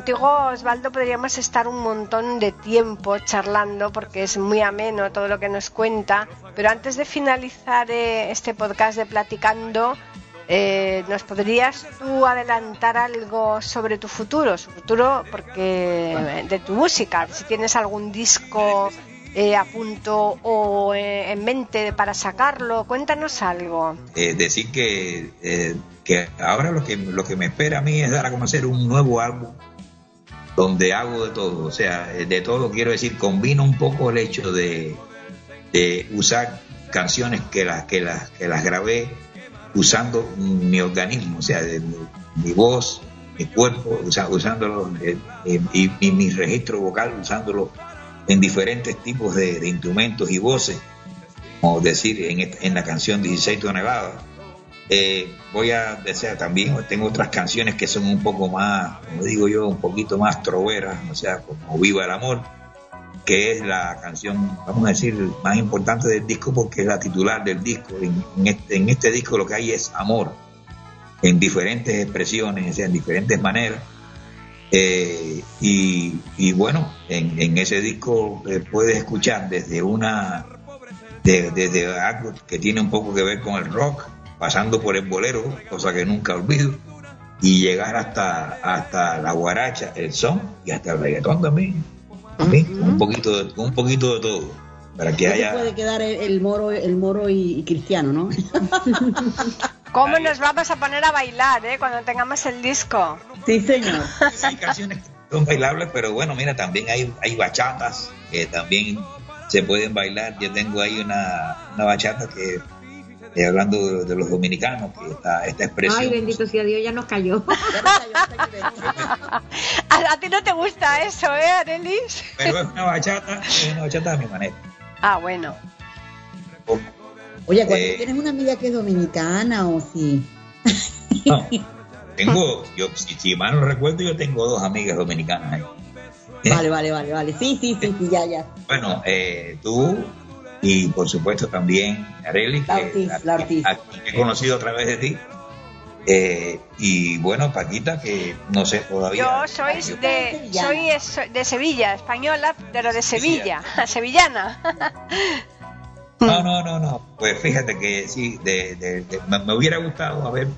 contigo, Osvaldo, podríamos estar un montón de tiempo charlando porque es muy ameno todo lo que nos cuenta. Pero antes de finalizar eh, este podcast de Platicando, eh, ¿nos podrías tú adelantar algo sobre tu futuro? Su futuro, porque de tu música, si tienes algún disco eh, a punto o eh, en mente para sacarlo, cuéntanos algo. Eh, decir que, eh, que ahora lo que, lo que me espera a mí es dar a conocer un nuevo álbum donde hago de todo, o sea, de todo quiero decir, combino un poco el hecho de, usar canciones que las, que las, que las grabé usando mi organismo, o sea, de mi, voz, mi cuerpo, usa- usándolo, eh, eh, y, y mi registro vocal, usándolo en diferentes tipos de, instrumentos y voces, como decir en, en la canción 16 toneladas. Eh, voy a decir también, tengo otras canciones que son un poco más, como digo yo, un poquito más troveras, o sea, como Viva el Amor, que es la canción, vamos a decir, más importante del disco porque es la titular del disco. En, este, este disco lo que hay es amor, en diferentes expresiones, en diferentes maneras. Eh, y, y bueno, en, ese disco eh, puedes escuchar desde una, de- desde algo que tiene un poco que ver con el rock, pasando por el bolero, cosa que nunca olvido, y llegar hasta, hasta la guaracha, el son y hasta el reggaetón también. ¿sí? Un poquito de, un poquito de todo. Para que haya. puede quedar el, el moro, el moro y, y cristiano, ¿no? ¿Cómo nos vamos a poner a bailar, eh? Cuando tengamos el disco. sí, señor. Hay canciones que son bailables, pero bueno, mira, también hay, hay bachatas que también se pueden bailar. Yo tengo ahí una, una bachata que, eh, hablando de, de los dominicanos, que está esta expresión. Ay, bendito sea Dios, ya nos cayó. A, a ti no te gusta eso, ¿eh, Arelis? Pero es una bachata, es una bachata a mi manera. Ah, bueno. Oye, cuando Eh. tienes una amiga que es dominicana o si... No, tengo, yo, si, si mal no recuerdo, yo tengo dos amigas dominicanas ahí. Vale, vale, vale, vale. Sí, sí, sí, sí, ya, ya. Bueno, eh, tú y por supuesto también Areli, La que Ortiz, a- la Ortiz. a- quien he conocido a través de ti. Eh, y bueno, Paquita, que no sé todavía. Yo soy de, soy de Sevilla, española, pero de Sevilla, sevillana. No, no, no, no. Pues fíjate que sí, de, de- de- me, me hubiera gustado haber,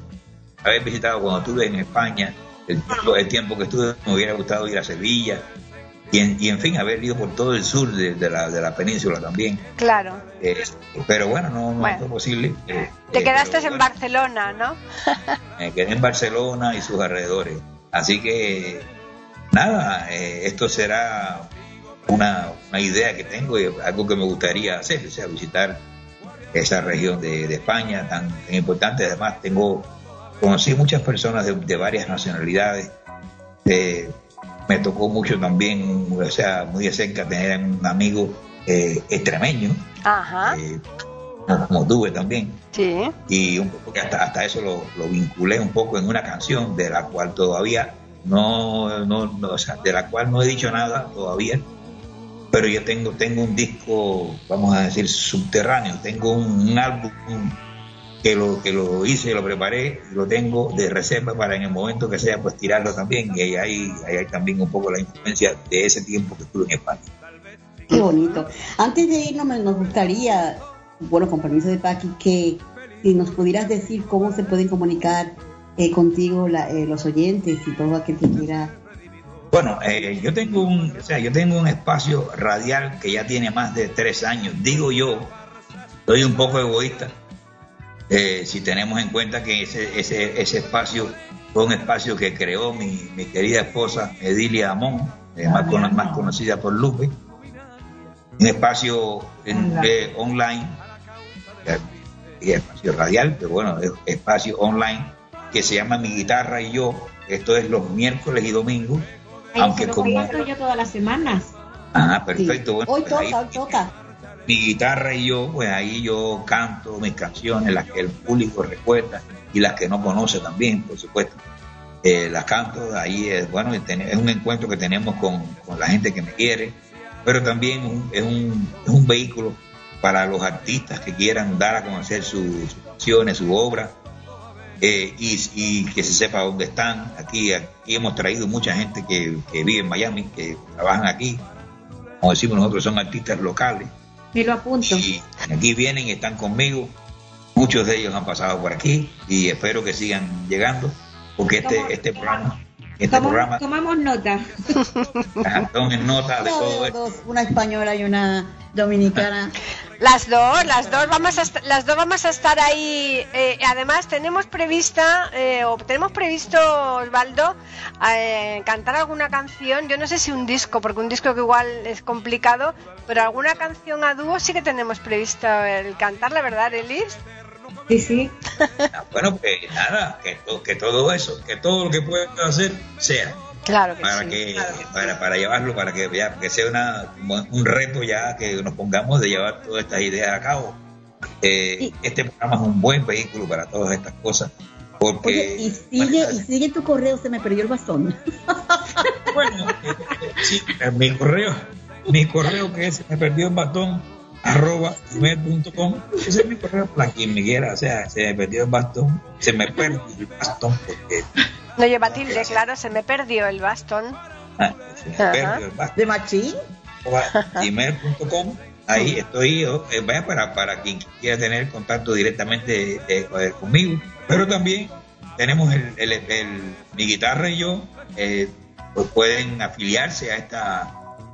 haber visitado cuando estuve en España, el, tiempo- el tiempo que estuve, me hubiera gustado ir a Sevilla. Y en, y en fin, haber ido por todo el sur de, de la, de la península también. Claro. Eh, pero bueno, no, no Bueno. fue posible. Eh, Te eh, quedaste pero en bueno. Barcelona, ¿no? Me quedé en Barcelona y sus alrededores. Así que, nada, esto será una, una idea que tengo y algo que me gustaría hacer, o sea, visitar esa región de, de España tan, tan importante. Además, tengo, conocí muchas personas de, de varias nacionalidades. Me tocó mucho también, o sea, muy de cerca tener un amigo eh, extremeño, Ajá. eh, como, tuve también Sí. y un poco que hasta, hasta eso lo, lo vinculé un poco en una canción de la cual todavía no, no, no, o sea, de la cual no he dicho nada todavía, pero yo tengo, tengo un disco, vamos a decir, subterráneo, tengo un, un álbum que lo, que lo hice, lo preparé, lo tengo de reserva para en el momento que sea, pues tirarlo también, y ahí hay, ahí hay también un poco la influencia de ese tiempo que estuve en España. Qué bonito. Antes de irnos, nos gustaría, bueno, con permiso de Paqui, que si nos pudieras decir cómo se pueden comunicar eh, contigo la- eh, los oyentes y todo aquel que quiera. Bueno, eh, yo tengo un, o sea, yo tengo un espacio radial que ya tiene más de tres años. Digo yo, soy un poco egoísta, eh, si tenemos en cuenta que ese, ese, ese espacio fue un espacio que creó mi, mi querida esposa Edilia Amón, eh, más, cono- más conocida por Lupe, un espacio en- eh, online, eh, y espacio radial, pero bueno, es espacio online que se llama Mi Guitarra y Yo. Esto es los miércoles y domingos. Ay, Aunque se lo como- yo todas las semanas. Ah, Sí. perfecto. Bueno, Hoy pues ahí- toca, hoy toca. Mi guitarra y yo, pues ahí yo canto mis canciones, las que el público recuerda y las que no conoce también, por supuesto. Eh, las canto, ahí es, bueno, es un encuentro que tenemos con, la gente que me quiere, pero también es, un, es un vehículo para los artistas que quieran dar a conocer su- sus canciones, su obra, eh, y, y que se sepa dónde están. Aquí, aquí hemos traído mucha gente que, que vive en Miami, que trabajan aquí, como decimos nosotros, son artistas locales. Me lo apunto. Y aquí vienen y están conmigo. Muchos de ellos han pasado por aquí y espero que sigan llegando porque este, este programa, este Toma- programa, tomamos nota. tomen nota de todo esto. dos, una española y una dominicana. Las dos, las dos vamos a las dos vamos a estar ahí. eh, además tenemos prevista eh, o tenemos previsto Osvaldo eh, cantar alguna canción. Yo no sé si un disco, porque un disco que igual es complicado, pero alguna canción a dúo sí que tenemos previsto el cantar, la verdad, Elis. Sí, sí. Ah, Bueno, pues nada, que, to- que todo eso, que todo lo que pueda hacer sea Claro que para sí. que claro que sí. para, para llevarlo, para que ya que sea una, un reto ya que nos pongamos de llevar todas estas ideas a cabo. Eh, este programa es un buen vehículo para todas estas cosas. Porque, Oye, y sigue, y sigue tu correo, se me perdió el bastón. Bueno, eh, sí, mi correo, mi correo que se me perdió el bastón arroba gmail.com ese es mi correo para quien me quiera o sea se me perdió el bastón se me perdió el bastón porque No lleva tilde, claro, se me perdió el bastón. ah, se me Ajá. perdió el bastón ¿De machín? gmail.com ahí estoy yo eh, vaya para, para quien quiera tener contacto directamente eh, eh, conmigo pero también tenemos el, el- el- mi guitarra y yo eh, pues pueden afiliarse a esta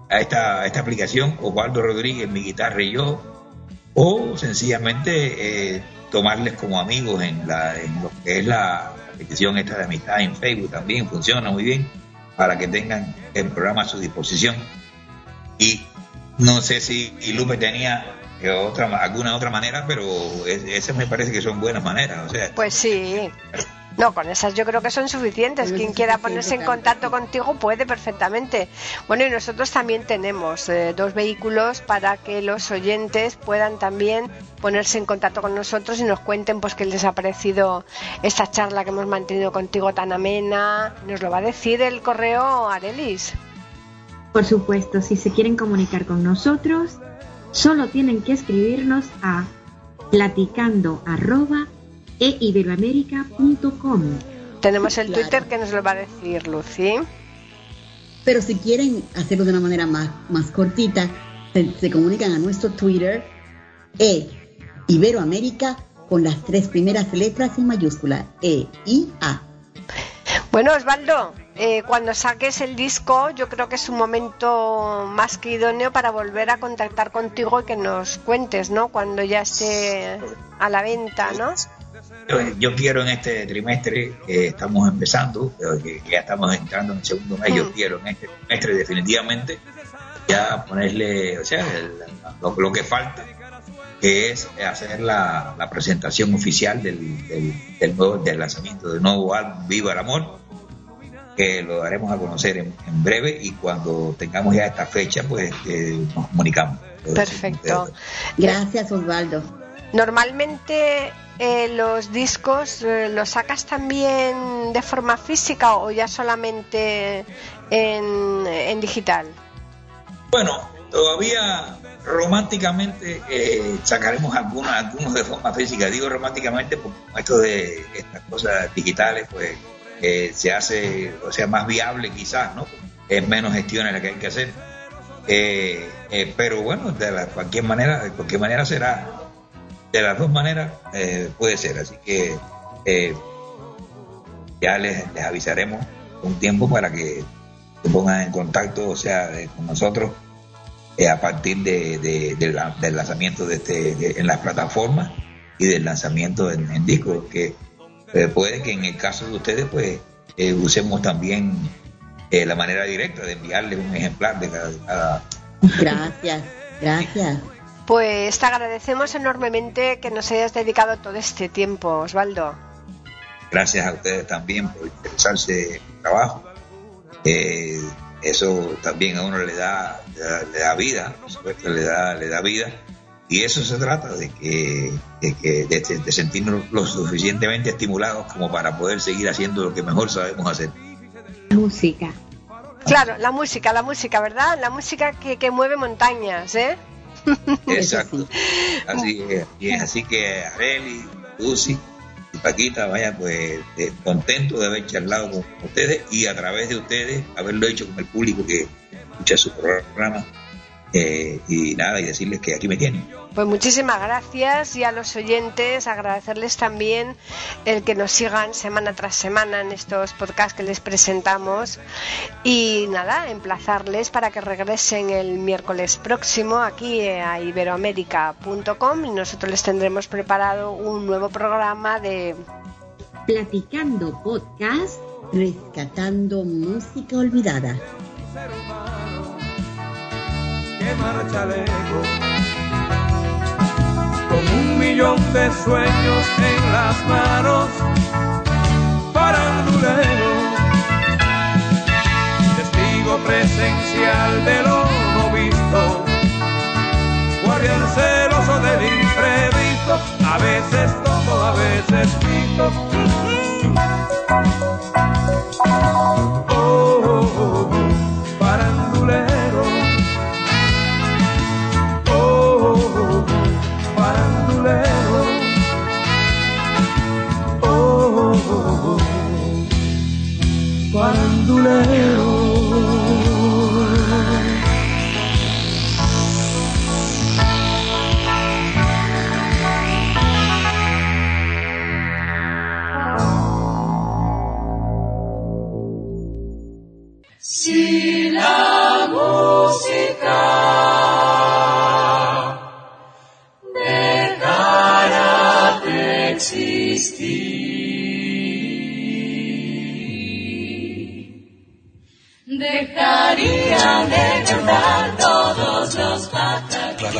a esta, a esta aplicación Osvaldo Rodríguez mi guitarra y yo o sencillamente eh, tomarles como amigos en, la, en lo que es la aplicación esta de amistad en Facebook también funciona muy bien para que tengan el programa a su disposición y no sé si y Lupe tenía eh, otra alguna otra manera pero es- esas me parece que son buenas maneras o sea Pues sí. No, con esas yo creo que son suficientes. Quien quiera ponerse en contacto contigo puede perfectamente. Bueno, y nosotros también tenemos eh, dos vehículos para que los oyentes puedan también ponerse en contacto con nosotros y nos cuenten pues qué les ha parecido esta charla que hemos mantenido contigo tan amena. Nos lo va a decir el correo Arelis. Por supuesto, si se quieren comunicar con nosotros, solo tienen que escribirnos a platicando arroba e. Tenemos el Claro. Twitter que nos lo va a decir Lucy. Pero si quieren hacerlo de una manera más, más cortita, se, se comunican a nuestro Twitter, E Iberoamérica, con las tres primeras letras en mayúscula, E, I, A. Bueno, Osvaldo, eh, cuando saques el disco, yo creo que es un momento más que idóneo para volver a contactar contigo y que nos cuentes, ¿no? Cuando ya esté a la venta, ¿no? Yo, quiero en este trimestre que estamos empezando, que ya estamos entrando en el segundo mes, yo Mm. quiero en este trimestre definitivamente ya ponerle, o sea, el- lo, lo que falta, que es hacer la, la presentación oficial del, del, del nuevo, del lanzamiento del nuevo álbum Viva el Amor, que lo daremos a conocer en, en breve y cuando tengamos ya esta fecha, pues eh, nos comunicamos. Perfecto. Gracias, Osvaldo. Normalmente eh, los discos eh, los sacas también de forma física o ya solamente en, digital. Bueno, todavía románticamente eh, sacaremos algunos, algunos de forma física. Digo románticamente porque esto de estas cosas digitales, pues eh, se hace, o sea, más viable quizás, ¿no? Es menos gestiones la que hay que hacer. Eh, pero bueno, de la, cualquier manera, de cualquier manera será, de las dos maneras eh, puede ser. Así que eh, ya les, les avisaremos un tiempo para que se pongan en contacto, o sea, con nosotros eh, a partir de, la- del lanzamiento de este en las plataformas y del lanzamiento en, disco, que eh, puede que en el caso de ustedes, pues eh, usemos también la manera directa de enviarles un ejemplar de cada, cada- Gracias, gracias. Pues te agradecemos enormemente que nos hayas dedicado todo este tiempo, Osvaldo. gracias a ustedes también por interesarse en el trabajo. Eh, eso también a uno le da, le da, le da vida, por supuesto, le da, le da vida. Y eso se trata de que, de, que de, de sentirnos lo suficientemente estimulados como para poder seguir haciendo lo que mejor sabemos hacer. Música. Claro, la música, la música, ¿verdad? La música que, que mueve montañas, ¿eh? Exacto. Así es. Y es así que Areli, Lucy y Paquita, vaya, pues eh, contento de haber charlado con ustedes y a través de ustedes haberlo hecho con el público que escucha su programa. Eh, y nada, y decirles que aquí me tienen. Pues muchísimas gracias y a los oyentes agradecerles también el que nos sigan semana tras semana en estos podcasts que les presentamos y nada, emplazarles para que regresen el miércoles próximo aquí a iberoamérica.com y nosotros les tendremos preparado un nuevo programa de Platicando Podcast. Rescatando música olvidada. Ser humano que marcha lejos. Con un millón de sueños en las manos farandulero testigo presencial de lo no visto. Guardián celoso del imprevisto. A veces tomo a veces quito. Oh, oh, oh, bolero. Oh, oh. Si la música